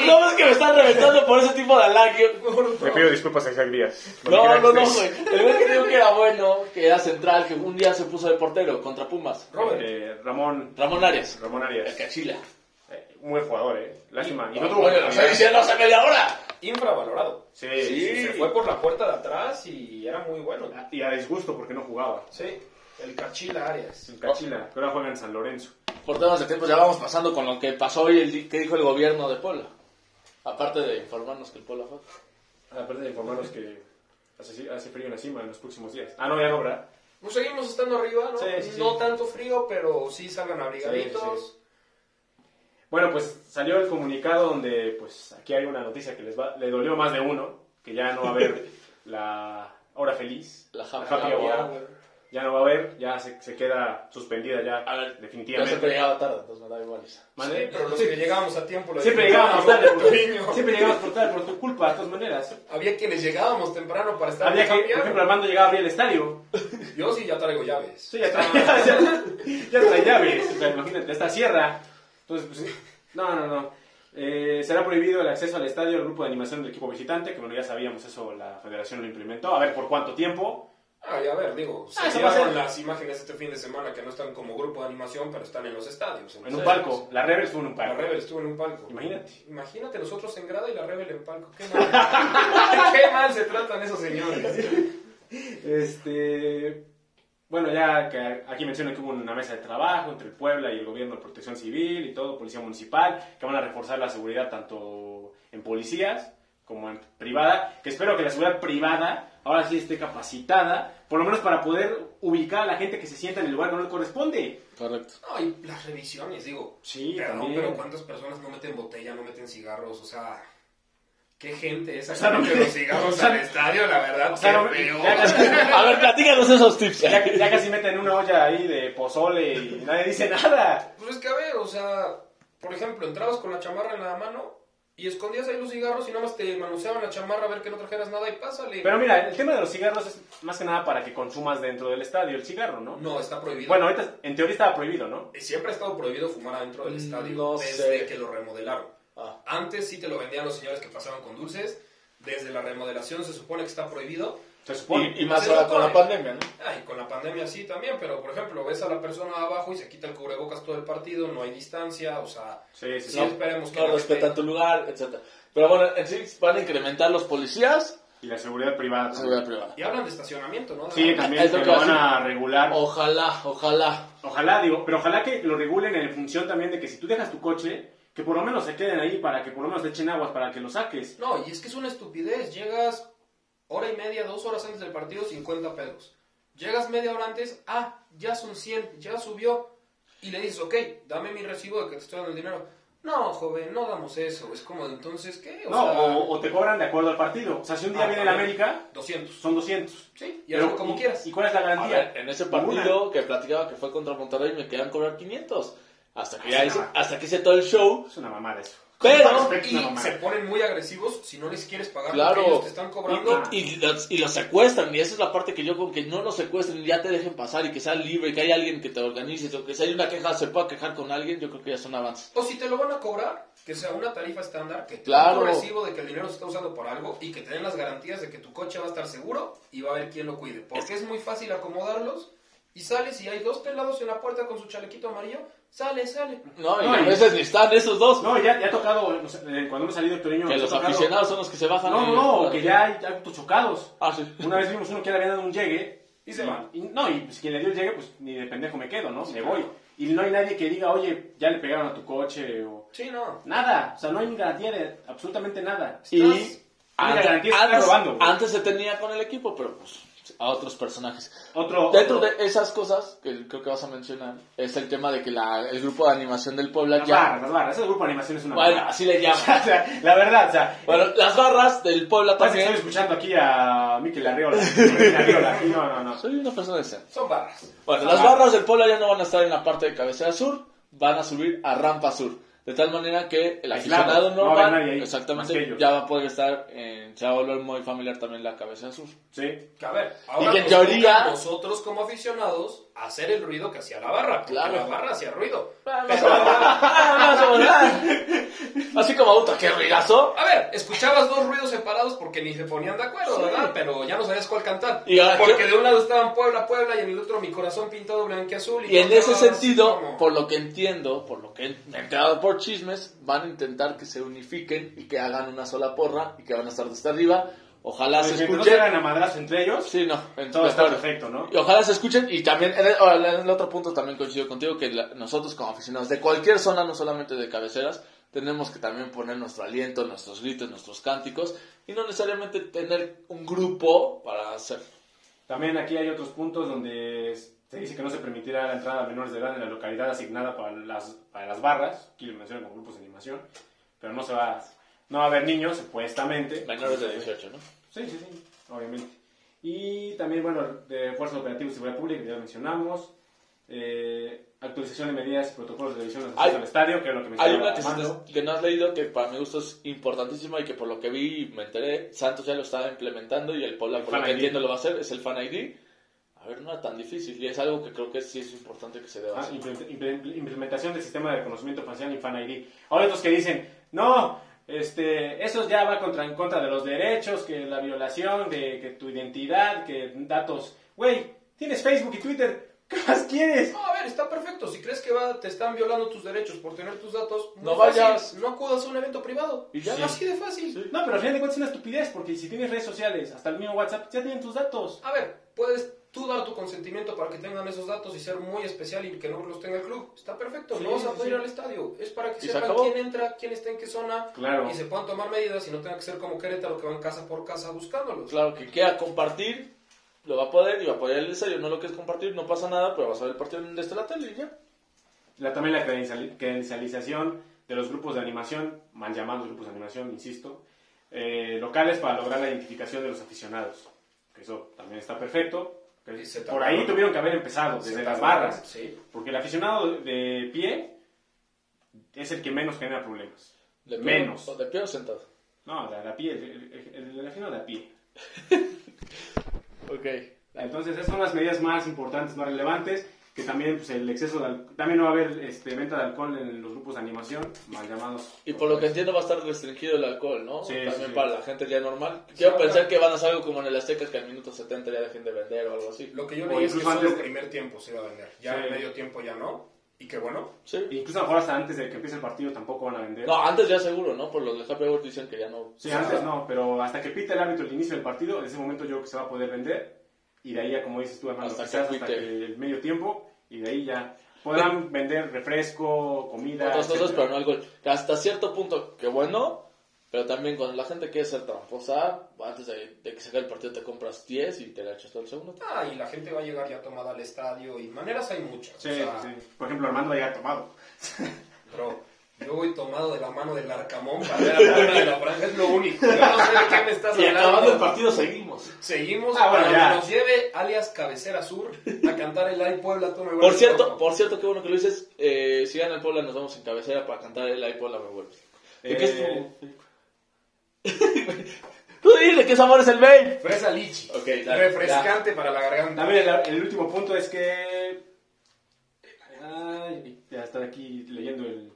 no, es que me están reventando por ese tipo de halagio. Me pido disculpas a Isaac Díaz. No, no, no, güey. El güey que digo que era bueno, que era central, que un día se puso de portero contra Pumas. Robert. Eh, Ramón, Ramón Arias. Ramón El Arias. Cachila. Eh, un buen jugador, eh. Lástima. Y no tuvo lo estoy diciendo hace media hora. Infravalorado. Sí, Sí. Se fue por la puerta de atrás y era muy bueno. Y a disgusto porque no jugaba. Sí, el Cachila Arias. En Cachila, que ahora juega en San Lorenzo. Por temas de tiempo ya vamos pasando con lo que pasó hoy, el, di- que dijo el gobierno de Puebla. Aparte de informarnos que el Puebla fue. Aparte de informarnos que hace, hace frío en la cima en los próximos días. Ah, no, ya no, ¿verdad? Pues seguimos estando arriba, ¿no? Sí, sí, sí. No tanto frío, pero sí salgan abrigaditos. Bueno, pues salió el comunicado donde, pues aquí hay una noticia que les va, le dolió más de uno, que ya no va a haber la hora feliz. La La happy hour. hour. Ya no va a haber, ya se, se queda suspendida ya, A ver, Yo definitivamente. siempre llegaba tarde, entonces me da igual. Sí, pero los que llegábamos a tiempo lo Siempre llegábamos tarde, por, Niño. siempre llegábamos por tarde por tu culpa, de todas maneras. Había quienes llegábamos temprano para estar Había en que, por ejemplo, Armando llegaba a abrir el estadio. Yo sí ya traigo llaves. Sí, ya trae, ya, ya trae llaves. O sea, imagínate, esta sierra. Entonces, pues, no, no, no. Eh, será prohibido el acceso al estadio al grupo de animación del equipo visitante, que bueno, ya sabíamos eso, la federación lo implementó. A ver por cuánto tiempo. Ah, y a ver, digo, se Ah, eso va a vieron ser. las imágenes este fin de semana que no están como grupo de animación, pero están en los estadios. En un palco. La Rebel estuvo en un La palco. Rebel estuvo en un palco. Imagínate. Imagínate nosotros en grada y la Rebel en palco. Qué mal, Qué mal se tratan esos señores. Este. Bueno, ya que aquí menciona que hubo una mesa de trabajo entre el Puebla y el gobierno de protección civil y todo, policía municipal, que van a reforzar la seguridad tanto en policías como en privada, que espero que la seguridad privada ahora sí esté capacitada, por lo menos para poder ubicar a la gente que se sienta en el lugar que no le corresponde. Correcto. No, y las revisiones, digo. Sí, Perdón, también. pero ¿cuántas personas no meten botella, no meten cigarros? O sea, qué gente esa O sea, no me- los cigarros al estadio, la verdad, o sea, qué no- feo. casi- A ver, platícanos esos tips. Ya, ya casi meten una olla ahí de pozole y nadie dice nada. Pues es que a ver, o sea, por ejemplo, entrabas con la chamarra en la mano y escondías ahí los cigarros y nada más te manoseaban la chamarra a ver que no trajeras nada y pásale. Pero mira, el tema de los cigarros es más que nada para que consumas dentro del estadio el cigarro, ¿no? no, está prohibido. Bueno, ahorita en teoría estaba prohibido, ¿no? Siempre ha estado prohibido fumar adentro del Mm, estadio no desde sé. que lo remodelaron. Ah, Antes sí te lo vendían los señores que pasaban con dulces. Desde la remodelación se supone que está prohibido. Se supone. Y, y más ahora con la pandemia, ¿no? Ay, con la pandemia sí también, pero por ejemplo, ves a la persona abajo y se quita el cubrebocas todo el partido, no hay distancia, o sea, Sí, sí, sí sí. esperemos que No respetan gente- tu lugar, etcétera. Pero bueno, en sí van a incrementar los policías, Y la seguridad privada. la seguridad privada. Y hablan de estacionamiento, ¿no? De Sí, también Es lo que lo van a regular. Ojalá, ojalá. Ojalá, digo, pero ojalá que lo regulen en función también de que si tú dejas tu coche, que por lo menos se queden ahí para que por lo menos le echen aguas para que lo saques. No, y es que es una estupidez. Llegas hora y media, dos horas antes del partido, 50 pesos. Llegas media hora antes, ah, ya son 100, ya subió. Y le dices, ok, dame mi recibo de que te estoy dando el dinero. No, joven, no damos eso. Es como, entonces, ¿qué? O No, sea, o, o te cobran de acuerdo al partido. O sea, si un día Ah, viene el. América, 200. son 200. Sí, y Pero, como ¿y- quieras. ¿Y cuál es la garantía? ver, en ese partido que platicaba que fue contra Monterrey me querían cobrar 500. Hasta que, ya hice, hasta que hice todo el show. Es una mamada eso. Pero- Y se ponen muy agresivos si no les quieres pagar Claro. lo que ellos te están cobrando. Y, y los, y los secuestran. Y esa es la parte que yo con que no los secuestren y ya te dejen pasar y que sea libre, que haya alguien que te organice. O que si hay una queja, se pueda quejar con alguien. Yo creo que ya son avances. O si te lo van a cobrar, que sea una tarifa estándar, que Claro. claro. recibo de que el dinero se está usando por algo y que te den las garantías de que tu coche va a estar seguro y va a haber quien lo cuide. Porque es muy fácil acomodarlos y sales y hay dos pelados en la puerta con su chalequito amarillo, sale, sale. No, y No, a veces ni están esos dos. No, ya, ya ha tocado, o sea, eh, cuando hemos salido Torreño, que los tocado- aficionados son los que se bajan. No, no, no, que ya hay autos chocados. Ah, sí. Una vez vimos uno que le había dado un llegue Y se va. y- no, y pues, quien le dio el llegue, pues ni de pendejo me quedo, ¿no? me voy. Y no hay nadie que diga, oye, ya le pegaron a tu coche o... Sí, no. Nada, o sea, no hay garantía de absolutamente nada. Y antes, garantía, antes- robando, antes se tenía con el equipo, pero pues a otros personajes. Otro, Dentro otro- de esas cosas que creo que vas a mencionar es el tema de que la- el grupo de animación del Puebla las ya... barras, las barras, ese grupo de animación es una Bueno, así le O llaman. sea, la verdad, o sea, Bueno, las barras del Puebla parece que también... estoy escuchando aquí a Mikel Arriola. Arriola, no, no, no. Soy una persona decente. Son barras. Bueno, las vale. barras del Puebla ya no van a estar en la parte de cabecera sur, van a subir a rampa sur. De tal manera que el aficionado no normal, ahí, que exactamente, ya va a poder estar en, se va a volver muy familiar también la cabecera sur. Sí. Que a ver, ahora que en teoría- nosotros como aficionados hacer el ruido que hacía la barra. Porque Claro. la barra hacía ruido. Pero- Así como auto, qué ruidazo. A ver, escuchabas dos ruidos separados porque ni se ponían de acuerdo, ¿verdad? Pero ya no sabías cuál cantar. Y porque ¿qué? de un lado estaban Puebla, Puebla y en el otro mi corazón pintado blanqueazul. Y en tú ese sentido, como- por lo que entiendo, por lo que he enterado por chismes, van a intentar que se unifiquen y que hagan una sola porra y que van a estar desde arriba. Ojalá se Mientras no escuchen. se hagan a madrazos entre ellos, Sí, no, en- todo está acuerdo. perfecto, ¿no? Y ojalá se escuchen y también en el, en el otro punto también coincido contigo que la- nosotros como aficionados de cualquier zona, no solamente de cabeceras, tenemos que también poner nuestro aliento, nuestros gritos, nuestros cánticos y no necesariamente tener un grupo para hacer. También aquí hay otros puntos donde se dice que no se permitirá la entrada a menores de edad en la localidad asignada para las, para las barras, aquí lo mencionan como grupos de animación, pero no se va, no va a haber niños, supuestamente. Menores de 18, ¿no? Sí, sí, sí, obviamente. Y también, bueno, de Fuerzas Operativas y Seguridad Pública, que ya mencionamos. Eh, actualización de medidas y protocolos de división de Hay- acceso al estadio, que es lo que Hay mencionaba una que, que no has leído que para mi gusto es importantísima y que por lo que vi y me enteré, Santos ya lo estaba implementando y el Puebla, por lo que ID. entiendo, lo va a hacer, es el Fan ID. A ver, no es tan difícil y es algo que creo que sí es importante que se deba Ah, hacer. implement- imple- implementación del sistema de reconocimiento facial y Fan ID. Ahora otros que dicen, no, este, eso ya va contra, en contra de los derechos, que la violación, de que tu identidad, que datos. Güey, tienes Facebook y Twitter, ¿qué más quieres? No, a ver, está perfecto. Si crees que va, te están violando tus derechos por tener tus datos, No fácil, vayas. No acudas a un evento privado. Y ya. Sí. Así de fácil. Sí. No, pero al final de cuentas es una estupidez, porque si tienes redes sociales, hasta el mismo WhatsApp, ya tienen tus datos. A ver, puedes tú dar tu consentimiento para que tengan esos datos y ser muy especial y que no los tenga el club. Está perfecto, Sí, no vas a sí, pedir sí. al estadio. Es para que se sepan acabó. quién entra, quién está en qué zona Claro. y se puedan tomar medidas y no tenga que ser como Querétaro que van casa por casa buscándolos. Claro, que quiera compartir, lo va a poder y va a apoyar el ensayo. No lo quieres compartir, no pasa nada, pero vas a ver el partido desde la tele y ya. La, también la credenciali- credencialización de los grupos de animación, mal llamados grupos de animación, insisto, eh, locales para lograr la identificación de los aficionados. Que eso también está perfecto. que por ahí tuvieron que haber empezado, desde las barras. Sí. Porque el aficionado de pie es el que menos genera problemas. De pie, Menos. o- De pie o sentado. No, de, de pie, el, el- el- el aficionado de a pie. Ok. Entonces, esas son las medidas más importantes, más relevantes. que también pues, el exceso de al- también no va a haber este, venta de alcohol en los grupos de animación, mal llamados. Y por lo que entiendo va a estar restringido el alcohol, ¿no? Sí, También sí, sí. para la gente ya normal. Quiero pensar que van a hacer algo como en el Azteca que al minuto 70 ya dejen de vender o algo así. Lo que yo leí es que solo el primer tiempo se iba a vender. Ya Sí. en medio tiempo ya no. Y qué bueno. Sí. Incluso a lo mejor hasta antes de que empiece el partido tampoco van a vender. No, antes ya seguro, ¿no? Por los de Happy Hour dicen que ya no. Sí, antes no, pero hasta que pite el árbitro el inicio del partido, en ese momento yo creo que se va a poder vender. Y de ahí ya, como dices tú, Armando, Hasta quizás que hasta que el medio tiempo. Y de ahí ya podrán vender refresco, comida. Otras cosas, pero no alcohol. Hasta cierto punto, que bueno, pero también cuando la gente quiere ser tramposa, antes de, de que se acabe el partido te compras 10 y te la echas todo el segundo. Ah, y la gente va a llegar ya tomada al estadio. Y maneras hay muchas. Sí, o sea, sí. Por ejemplo, Armando va a llegar tomado. Bro, yo voy tomado de la mano del Arcamón para ver a la de la franja. Es lo único. Yo no sé de qué me estás Y acabando el hablando. partido seguimos. Seguimos Ah, bueno, para ya. que nos lleve alias Cabecera Sur a cantar el Ay Puebla, tú me Por vuelves cierto, loco. por cierto, qué bueno que lo dices. Eh, si gana el Puebla, nos vamos en cabecera para cantar el Ay Puebla me vuelve. ¿De qué Eh, es tu.? Tú dile qué sabor es el Bay. Fresa lichi. Ok, dale, Refrescante para la garganta. También el, el último punto es que. Ay, ya estar aquí leyendo el.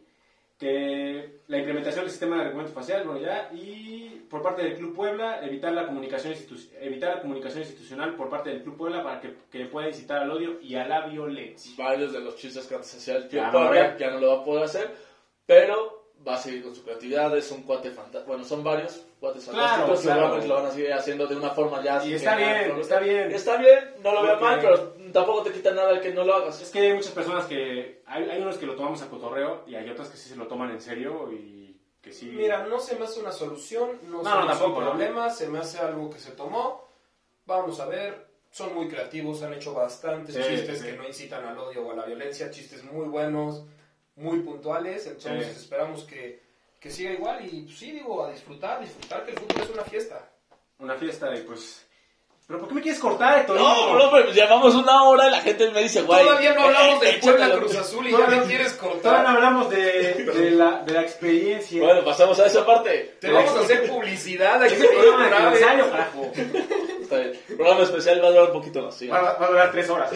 Que la implementación del sistema de reconocimiento facial, bueno, ya. Y por parte del Club Puebla, evitar la comunicación, institu- evitar la comunicación institucional por parte del Club Puebla para que, que pueda incitar al odio y a la violencia. Varios de los chistes que antes hacía el no Puebla, ya no lo va a poder hacer, pero va a seguir con su creatividad. Es un cuate fantástico. Bueno, son varios cuates Claro, fantásticos. claro. Seguramente lo van a seguir haciendo de una forma ya. Y está que nada- bien, está bien. Está bien, no lo veo mal, pero tampoco te quita nada el que no lo hagas. Es que hay muchas personas que. Hay, hay unos que lo tomamos a cotorreo y hay otras que sí se lo toman en serio y que sí. Mira, no se me hace una solución, no, No, se no, me hace un ¿no? problema, se me hace algo que se tomó. Vamos a ver, son muy creativos, han hecho bastantes Sí, chistes sí. que no incitan al odio o a la violencia, chistes muy buenos, muy puntuales, entonces Sí. esperamos que, que siga igual y pues, sí, digo, a disfrutar, disfrutar que el fútbol es una fiesta. Una fiesta y pues. ¿Pero por qué me quieres cortar, Héctor? No, no, pero llevamos una hora y la gente me dice, güey. Todavía no hablamos eh, del Puebla. Cruz Azul y ya no quieres Todavía no cortar. hablamos de, de, la, de la experiencia. Bueno, pasamos a esa parte. Te vamos a hacer publicidad aquí. es el programa de otra vez. aniversario, carajo. Está bien. El programa especial va a durar un poquito más. va a durar tres horas.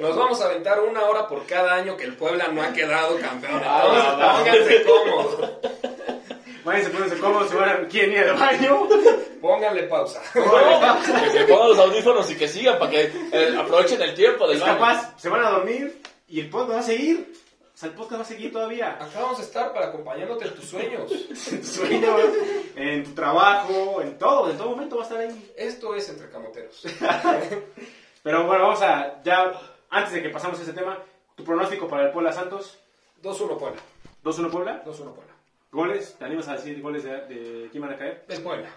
Nos vamos a aventar una hora por cada año que el Puebla no ha quedado campeón. Ah, Entonces, va, va. pónganse cómodos. Váyanse, pónganse cómodos, si van, quieren ir al baño. Pónganle pausa. Que se pongan los audífonos y que sigan para que eh, aprovechen el tiempo del Es baño. capaz, se van a dormir y el podcast va a seguir. O sea, el podcast va a seguir todavía. Acá vamos a estar para acompañándote en tus sueños. En tus sueños, en tu trabajo, en todo, en todo momento va a estar ahí. Esto es Entre Camoteros. Pero bueno, vamos a, ya, antes de que pasamos a ese tema, tu pronóstico para el Puebla Santos. 2-1 Puebla. 2-1 Puebla. 2-1 Puebla. ¿Goles? ¿Te animas a decir goles de, de quién van a caer? Es Puebla.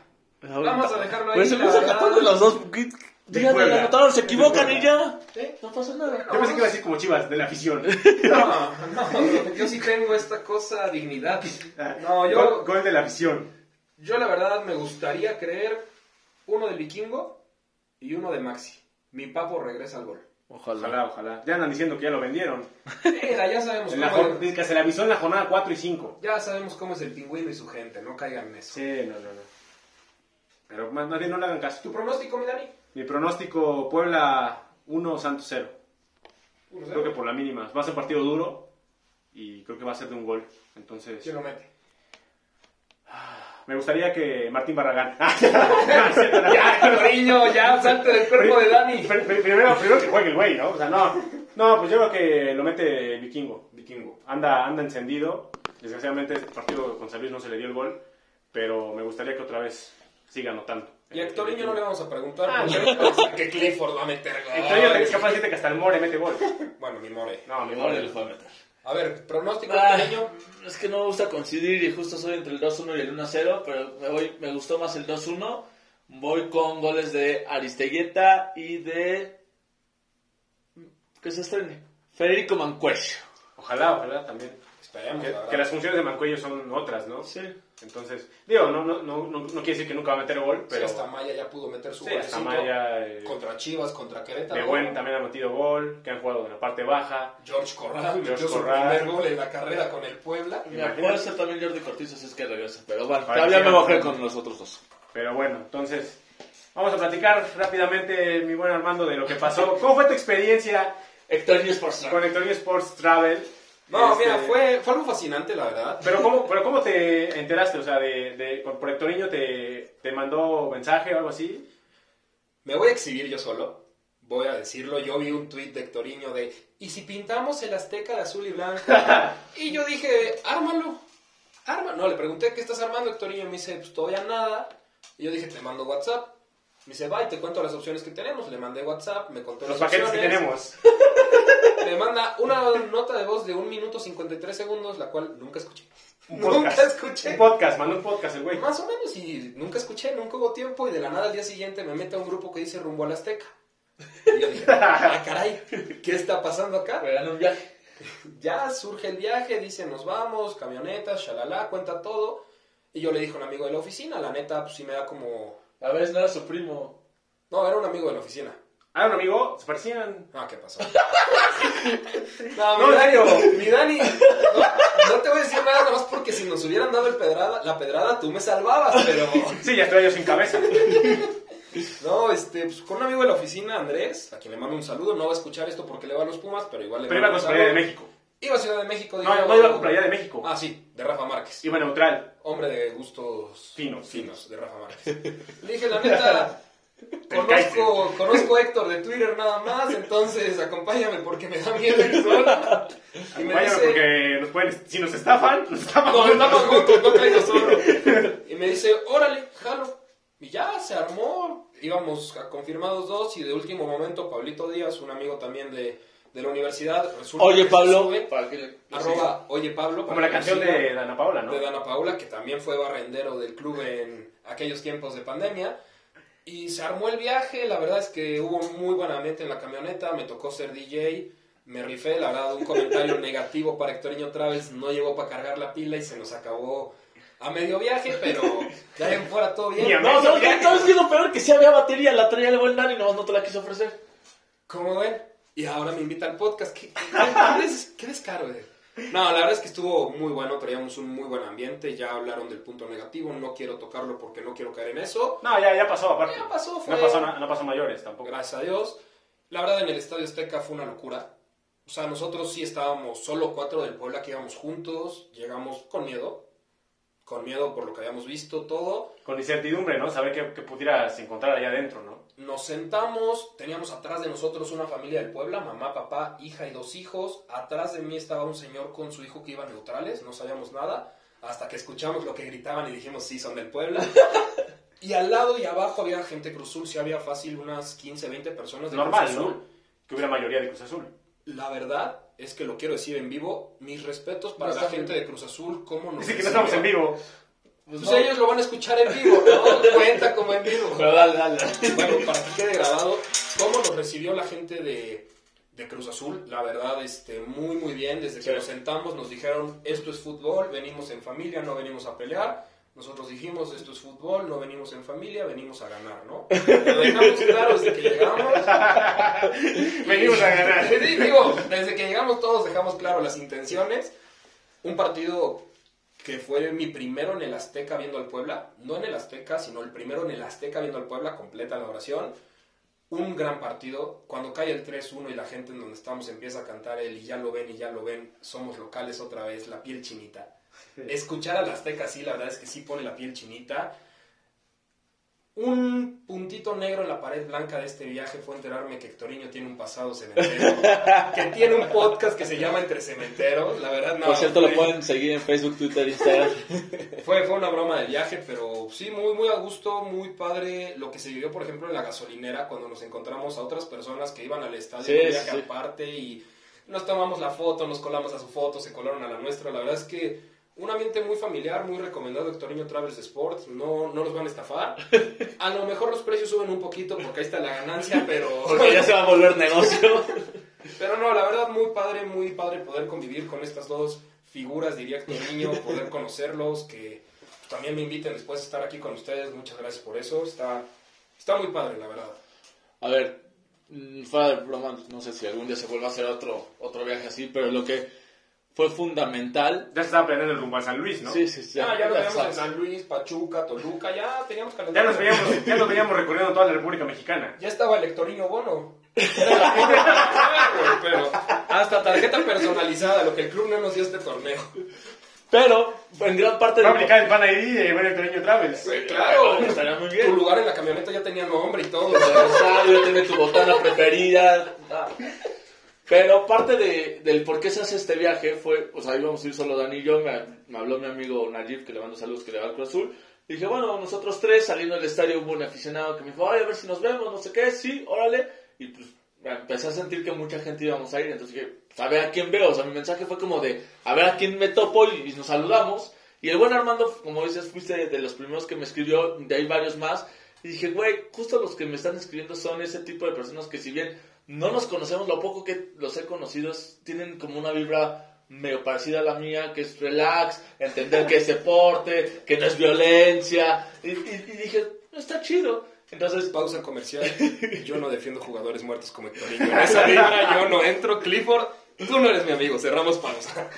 Vamos a dejarlo ahí, Pues se me hizo verdad. capaz de los dos. ¿Qué- Díganme, Puebla. la anotaron, se equivocan y ya. ¿Eh? No pasa nada. Yo pensé que iba a decir como chivas, de la afición. No, no, yo sí tengo esta cosa, dignidad. No, Gol, yo, gol de la afición. yo la verdad me gustaría creer uno del vikingo y uno de Maxi. Mi papo regresa al gol. Ojalá. Ojalá, ojalá. Ya andan diciendo que ya lo vendieron. Mira, ya sabemos En la cómo dice que se le avisó en la jornada 4 y 5. Ya sabemos cómo es el pingüino y su gente, no caigan en eso. Sí, no, no, no. Pero más, más bien no le hagan caso. ¿Tu pronóstico, mi Dani? Mi pronóstico, Puebla 1, Santos 0. 1-0. Creo que por la mínima. Va a ser partido duro y creo que va a ser de un gol. Entonces, ¿Quién lo mete? Me gustaría que Martín Barragán. Ya, niño, ya, salte del cuerpo de Dani. Pr- pr- Primero, primero que juegue el güey, ¿no? O sea, no. No, pues yo creo que lo mete Vikingo. Vikingo. Anda, anda encendido. Desgraciadamente, este partido con San Luis no se le dio el gol. Pero me gustaría que otra vez siga anotando. Y a Hectorinho no le vamos a preguntar Ah, que Clifford va a meter Entonces, es gol. capaz de decirte que hasta el More mete gol. Bueno, mi more. No, mi Igual More. le fue a meter. A ver, pronóstico, Ah, Hectorinho. es que no me gusta coincidir y justo soy entre el 2-1 y el 1-0, pero me, voy, me gustó más el 2-1. Voy con goles de Aristeguieta y de... ¿Qué se estrene? Federico Mancuello. Ojalá, ojalá también. Esperemos, Que, la que las funciones de Mancuello son otras, ¿no? Sí. Entonces, digo, no, no, no, no, no quiere decir que nunca va a meter gol, Sí, pero. hasta Maya ya pudo meter su Sí, hasta. Maya. eh, Contra Chivas, contra Querétaro. de buen también ha metido gol, que han jugado en la parte baja. George Corral George metió su Corral. primer gol en la carrera con el Puebla. Puede ser también Jordi Cortizo si es que regresa, pero bueno, Para todavía me mojé con los otros dos. Pero bueno, entonces, vamos a platicar rápidamente, mi buen Armando, de lo que pasó. ¿Cómo fue tu experiencia Hectorinho Sports con Hectorinho Sports Travel. No, Este, mira, fue, fue algo fascinante, la verdad. Pero ¿cómo, pero ¿cómo te enteraste? O sea, de, de, por Hectorinho te, te mandó mensaje o algo así. Me voy a exhibir yo solo. Voy a decirlo. Yo vi un tuit de Hectorinho de ¿Y si pintamos el Azteca de azul y blanco? y yo dije, ármalo. Ármalo. No, le pregunté, ¿qué estás armando, Hectorinho? Y me dice, pues todavía nada. Y yo dije, te mando WhatsApp. Me dice, va y te cuento las opciones que tenemos. Le mandé WhatsApp, me contó Los las paquetes que tenemos. Me manda una nota de voz de 1 minuto 53 segundos, la cual nunca escuché. Un Nunca podcast. escuché. Un podcast, mandó un podcast el güey. Más o menos, y nunca escuché, nunca hubo tiempo, y de la nada al día siguiente me mete a un grupo que dice rumbo al Azteca. Y yo dije, ah, caray, ¿qué está pasando acá? Me dan un viaje. Ya surge el viaje, dice, nos vamos, camionetas, shalala, cuenta todo. Y yo le dije a un amigo de la oficina, la neta, pues sí me da como... A ver, no era su primo. No, era un amigo de la oficina. Ah, un amigo, se parecían. Ah, ¿qué pasó? no, No, mi Dani, Dario. mi Dani, no, no te voy a decir nada, nada más porque si nos hubieran dado el pedrada, la pedrada tú me salvabas, pero... Sí, ya estoy yo sin cabeza. No, este, pues con un amigo de la oficina, Andrés, a quien le mando un saludo, no va a escuchar esto porque le va a los Pumas, pero igual le Pero iba mando con un Playa de. México. Iba a Ciudad de México, No, no iba con Playa de México. Ah, sí, de Rafa Márquez. Iba neutral. Hombre de gustos Finos. finos, de Rafa Márquez. Le dije, la neta, conozco, conozco a Héctor de Twitter nada más, entonces acompáñame porque me da miedo ir solo. Y me dice, porque nos pueden, si nos estafan, nos estafan. no caigo solo. Y me dice, órale, jalo. Y ya, se armó. Íbamos a confirmados dos y de último momento Pablito Díaz, un amigo también de, de la universidad, resulta Oye, que Pablo. sube, para que le- arroba, oye Pablo. Como la canción de Dana Paola, ¿no? de Dana Paula, que también fue barrendero del club en aquellos tiempos de pandemia. Y se armó el viaje, la verdad es que hubo muy buen ambiente en la camioneta, me tocó ser DJ, me rifé, la verdad un comentario negativo para Hectorinho Travels, no llegó para cargar la pila y se nos acabó a medio viaje, pero de ahí en fuera todo bien. No, ¿sabes qué? ¿Sabes qué es lo peor? Que sí había batería, la traía el buen Dani, no, no te la quiso ofrecer. ¿Cómo ven? Y ahora me invita al podcast. ¿Qué, qué, qué des- qué descaro, eh? No, la verdad es que estuvo muy bueno, traíamos un muy buen ambiente, ya hablaron del punto negativo, no quiero tocarlo porque no quiero caer en eso. No, ya, ya pasó, aparte. Ya pasó, fue- No pasó, no pasó mayores tampoco. Gracias a Dios. La verdad, en el Estadio Azteca fue una locura. O sea, nosotros sí estábamos solo cuatro del Puebla que íbamos juntos, llegamos con miedo, con miedo por lo que habíamos visto, todo. Con incertidumbre, ¿no? Saber que, que pudieras encontrar allá adentro, ¿no? Nos sentamos, teníamos atrás de nosotros una familia del Puebla, mamá, papá, hija y dos hijos. Atrás de mí estaba un señor con su hijo que iban neutrales, no sabíamos nada, hasta que escuchamos lo que gritaban y dijimos, sí, son del Puebla. y al lado y abajo había gente Cruz Azul, sí había fácil unas 15, 20 personas de Normal, Cruz Azul. ¿no? Que hubiera mayoría de Cruz Azul. La verdad es que lo quiero decir en vivo, mis respetos para No la gente bien. de Cruz Azul, cómo nos Dice que no estamos en vivo. Pues Pues no. ellos lo van a escuchar en vivo, ¿no? Cuenta como en vivo. Pero dale, dale. Bueno, para que quede grabado, cómo nos recibió la gente de, de Cruz Azul, la verdad, este, muy, muy bien. Desde que Sí. nos sentamos nos dijeron, esto es fútbol, venimos en familia, no venimos a pelear. Nosotros dijimos, esto es fútbol, no venimos en familia, venimos a ganar, ¿no? Lo dejamos claro desde que llegamos. Venimos a ganar. Sí, digo, desde que llegamos todos dejamos claro las intenciones. Un partido que fue mi primero en el Azteca viendo al Puebla, no en el Azteca, sino el primero en el Azteca viendo al Puebla, completa la oración. Un gran partido. Cuando cae el 3-1 y la gente en donde estamos empieza a cantar el y ya lo ven y ya lo ven, somos locales otra vez, la piel chinita. Escuchar al Azteca sí, la verdad es que sí pone la piel chinita. Un puntito negro en la pared blanca de este viaje fue enterarme que Hectorinho tiene un pasado cementero, que tiene un podcast que se llama Entre Cementeros. La verdad, no. Por cierto, fue- lo pueden seguir en Facebook, Twitter, Instagram. fue, fue una broma de viaje, pero sí, muy, muy a gusto, muy padre lo que se vivió, por ejemplo, en la gasolinera cuando nos encontramos a otras personas que iban al estadio Sí, un viaje sí. aparte y nos tomamos la foto, nos colamos a su foto, se colaron a la nuestra. La verdad es que un ambiente muy familiar, muy recomendado Hectorinho Travels Sports, no, no los van a estafar. A lo mejor los precios suben un poquito porque ahí está la ganancia, pero... Porque ya se va a volver negocio. Pero no, la verdad, muy padre, muy padre poder convivir con estas dos figuras, diría Héctor Niño, poder conocerlos, que también me inviten después a estar aquí con ustedes. Muchas gracias por eso. Está, está muy padre, la verdad. A ver, mm, fuera de broma, no sé si algún día se vuelva a hacer otro, otro viaje así, pero lo que fue fundamental. Ya se estaba planeando el rumbo a San Luis, ¿no? Sí, sí, sí. Ah, ya nos veíamos en. San Luis, Pachuca, Toluca, ya teníamos Ya calendario. nos veíamos, ya nos veíamos recorriendo toda la República Mexicana. Ya estaba el Hectorinho Bono. Era la primera, güey, pero hasta tarjeta personalizada, lo que el club no nos dio este torneo. Pero en gran parte Va a aplicar el Pan ID de Buen Hectorinho Travels. Sí, claro. Estaría muy Tu bien. lugar en la camioneta ya tenía nombre y todo. aniversario, tiene tu botana preferida. Pero parte de, del por qué se hace este viaje fue, o sea, íbamos a ir solo Dani y yo, me, habló mi amigo Najib, que le mando saludos, que le va al Cruz Azul. Y dije, bueno, nosotros tres, saliendo del estadio, hubo un aficionado que me dijo, ay, a ver si nos vemos, no sé qué, sí, órale. Y pues empecé a sentir que mucha gente íbamos a ir, entonces dije, pues, a ver a quién veo. O sea, mi mensaje fue como de, a ver a quién me topo y, y nos saludamos. Y el buen Armando, como dices, fuiste de los primeros que me escribió, de ahí varios más. Y dije, güey, justo los que me están escribiendo son ese tipo de personas que si bien no nos conocemos, lo poco que los he conocido es- tienen como una vibra medio parecida a la mía, que es relax, entender que es deporte, que no es violencia. Y, y- y dije, está chido. Entonces, Pausa comercial. Yo no defiendo jugadores muertos como Hectorinho. En esa vibra yo no entro. Clifford, tú no eres mi amigo. Cerramos pausa.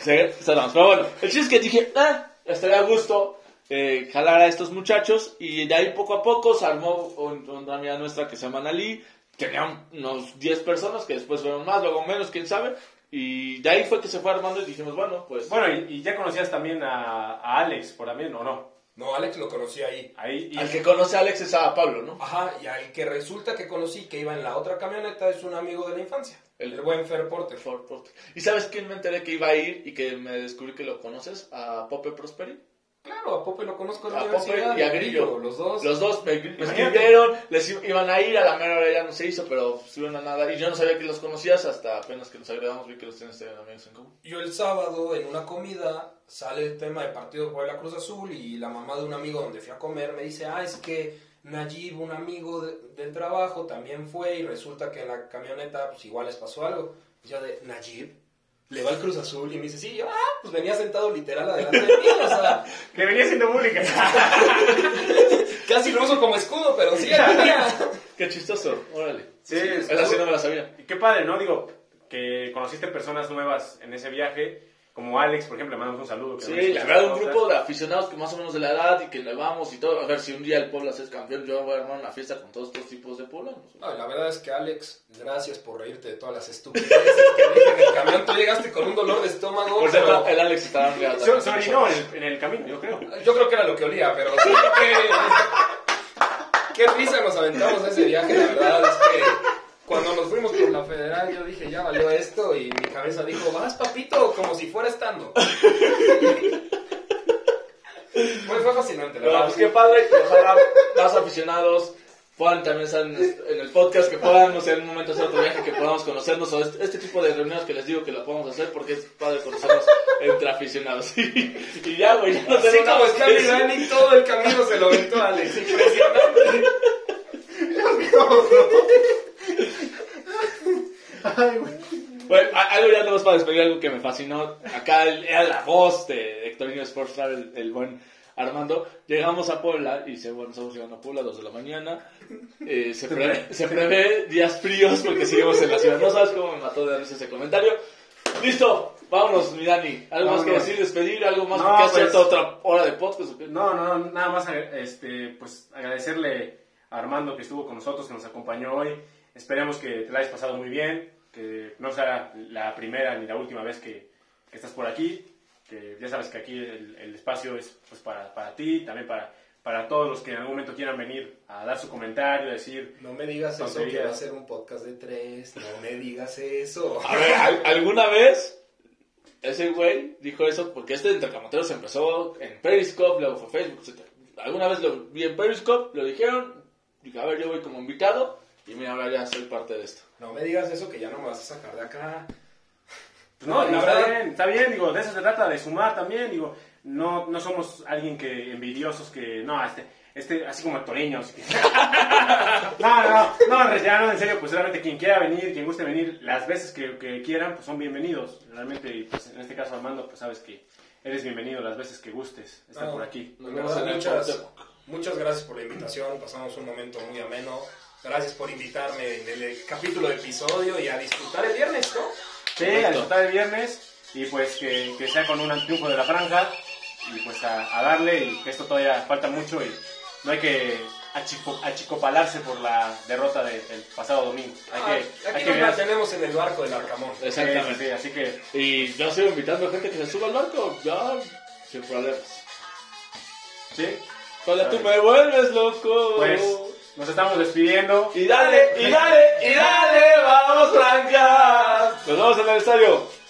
Cerramos. Pero bueno, el chiste es que dije, ah, estaría a gusto eh, jalar a estos muchachos. Y de ahí poco a poco se armó un- una amiga nuestra que se llama Nali. Tenía un- unos 10 personas que después fueron más, luego menos, quién sabe. Y de ahí fue que se fue armando y dijimos, bueno, pues. Bueno, y, y ya conocías también a, a Alex por también, ¿o no? No, Alex lo conocí ahí. Ahí, y, al que conoce a Alex es a Pablo, ¿no? Ajá, y al que resulta que conocí que iba en la otra camioneta es un amigo de la infancia. El- El, buen Fer Porter. Por- por- ¿Y sabes quién me enteré que iba a ir y que me descubrí que lo conoces? A Pope Prosperi. Claro, a Pope lo conozco la A Pope universidad. y a Grillo. Los dos. Los dos me, me escribieron, les iban a ir, a la mera hora ya no se hizo, pero subieron a nada. Y yo no sabía que los conocías hasta apenas que nos agregamos, vi que los tienes en amigos en común. Yo el sábado en una comida sale el tema de partido por la Cruz Azul y la mamá de un amigo donde fui a comer me dice, ah, es que Najib, un amigo de- del trabajo, también fue y resulta que en la camioneta pues igual les pasó algo. Yo de, Najib, le va al Cruz Azul y me dice, sí, yo, ah, pues venía sentado literal adelante de mí, o sea, que venía siendo pública. casi lo uso como escudo, pero sí, venía. Qué chistoso, órale. Sí, es- Esa sí no me la sabía. Y qué padre, ¿no? Digo, que conociste personas nuevas en ese viaje, como Alex, por ejemplo, le mandamos un saludo. que Sí, la verdad, un grupo de aficionados que más o menos de la edad y que le vamos y todo. A ver, si un día el Puebla se es campeón, yo voy a armar una fiesta con todos estos tipos de poblanos. No, la verdad es que Alex, gracias por reírte de todas las estupideces que dije en el camión. Tú llegaste con un dolor de estómago, Por pero cierto, el Alex ya- Se, se orinó en el, en el camino, yo creo. yo creo que era lo que olía, pero sí que... Qué risa nos aventamos ese viaje, la verdad es que cuando nos fuimos por la federal yo dije, ya valió esto, y mi cabeza dijo, vas papito, como si fuera estando. Fue, fue fascinante, la verdad. pues qué padre, que ojalá más aficionados puedan también estar en, en el podcast, que puedan, no sé, en un momento hacer otro viaje, que podamos conocernos, o este, este tipo de reuniones que les digo que lo podemos hacer, porque es padre conocernos entre aficionados. y ya, güey, ya no Así como está que. Dani, todo el camino se lo aventó Alex, impresionante. Bueno, a- algo ya tenemos para despedir, algo que me fascinó. Acá era la voz de Hectorinho Sports el, el buen Armando. Llegamos a Puebla y dice, bueno, estamos llegando a Puebla a 2 de la mañana. Eh, se, pre- se prevé días fríos porque seguimos en la ciudad. No sabes cómo me mató de risa ese comentario. Listo, vámonos, mi Dani. ¿Algo más que Vámonos. decir, despedir? ¿Algo más No, que hacer pues- otra hora de podcast? No, no, no, nada más este, pues agradecerle a Armando que estuvo con nosotros, que nos acompañó hoy. Esperemos que te la hayas pasado muy bien, que no sea la primera ni la última vez que, que estás por aquí, que ya sabes que aquí el, el espacio es pues, para, para ti, también para, para todos los que en algún momento quieran venir a dar su comentario, a decir, No me digas eso, que Tonterías. va a ser un podcast de tres, no me digas eso. A ver, ¿al- ¿alguna vez ese güey dijo eso? Porque este Intercamotero se empezó en Periscope, luego fue Facebook, etc. Alguna vez lo vi en Periscope, lo dijeron, dije, a ver, yo voy como invitado, y mira, ahora ya soy parte de esto. No me digas eso, que ya no me vas a sacar de acá. Pues no, No, la está verdad- bien, está bien, digo, de eso se trata, de sumar también, digo, no, no somos alguien que envidiosos que, no, este, este, así como actoreños. que- no, no, no, no, ya no, en serio, pues realmente quien quiera venir, quien guste venir, las veces que, que quieran, pues son bienvenidos, realmente, y, pues en este caso Armando, pues sabes que eres bienvenido las veces que gustes estar No, por aquí. El muchas, Cuauhtémoc. muchas gracias por la invitación, pasamos un momento muy ameno. Gracias por invitarme en el capítulo de episodio y a disfrutar el viernes, ¿no? Sí, Correcto. a disfrutar el viernes. y pues que, que sea con un triunfo de la franja y pues a, a darle y que esto todavía falta mucho y no hay que achico- achicopalarse por la derrota de- del pasado domingo. Hay que, Ah, hay aquí que nos mantenemos en el barco del Arcamón. Exactamente. Sí, sí, así que Y yo sigo invitando a gente que se suba al barco, ya, sin problemas. sí, Cuando tú me vuelves loco. pues nos estamos despidiendo. Y dale, y dale, y dale, vamos, Francas. Nos vemos en el estadio.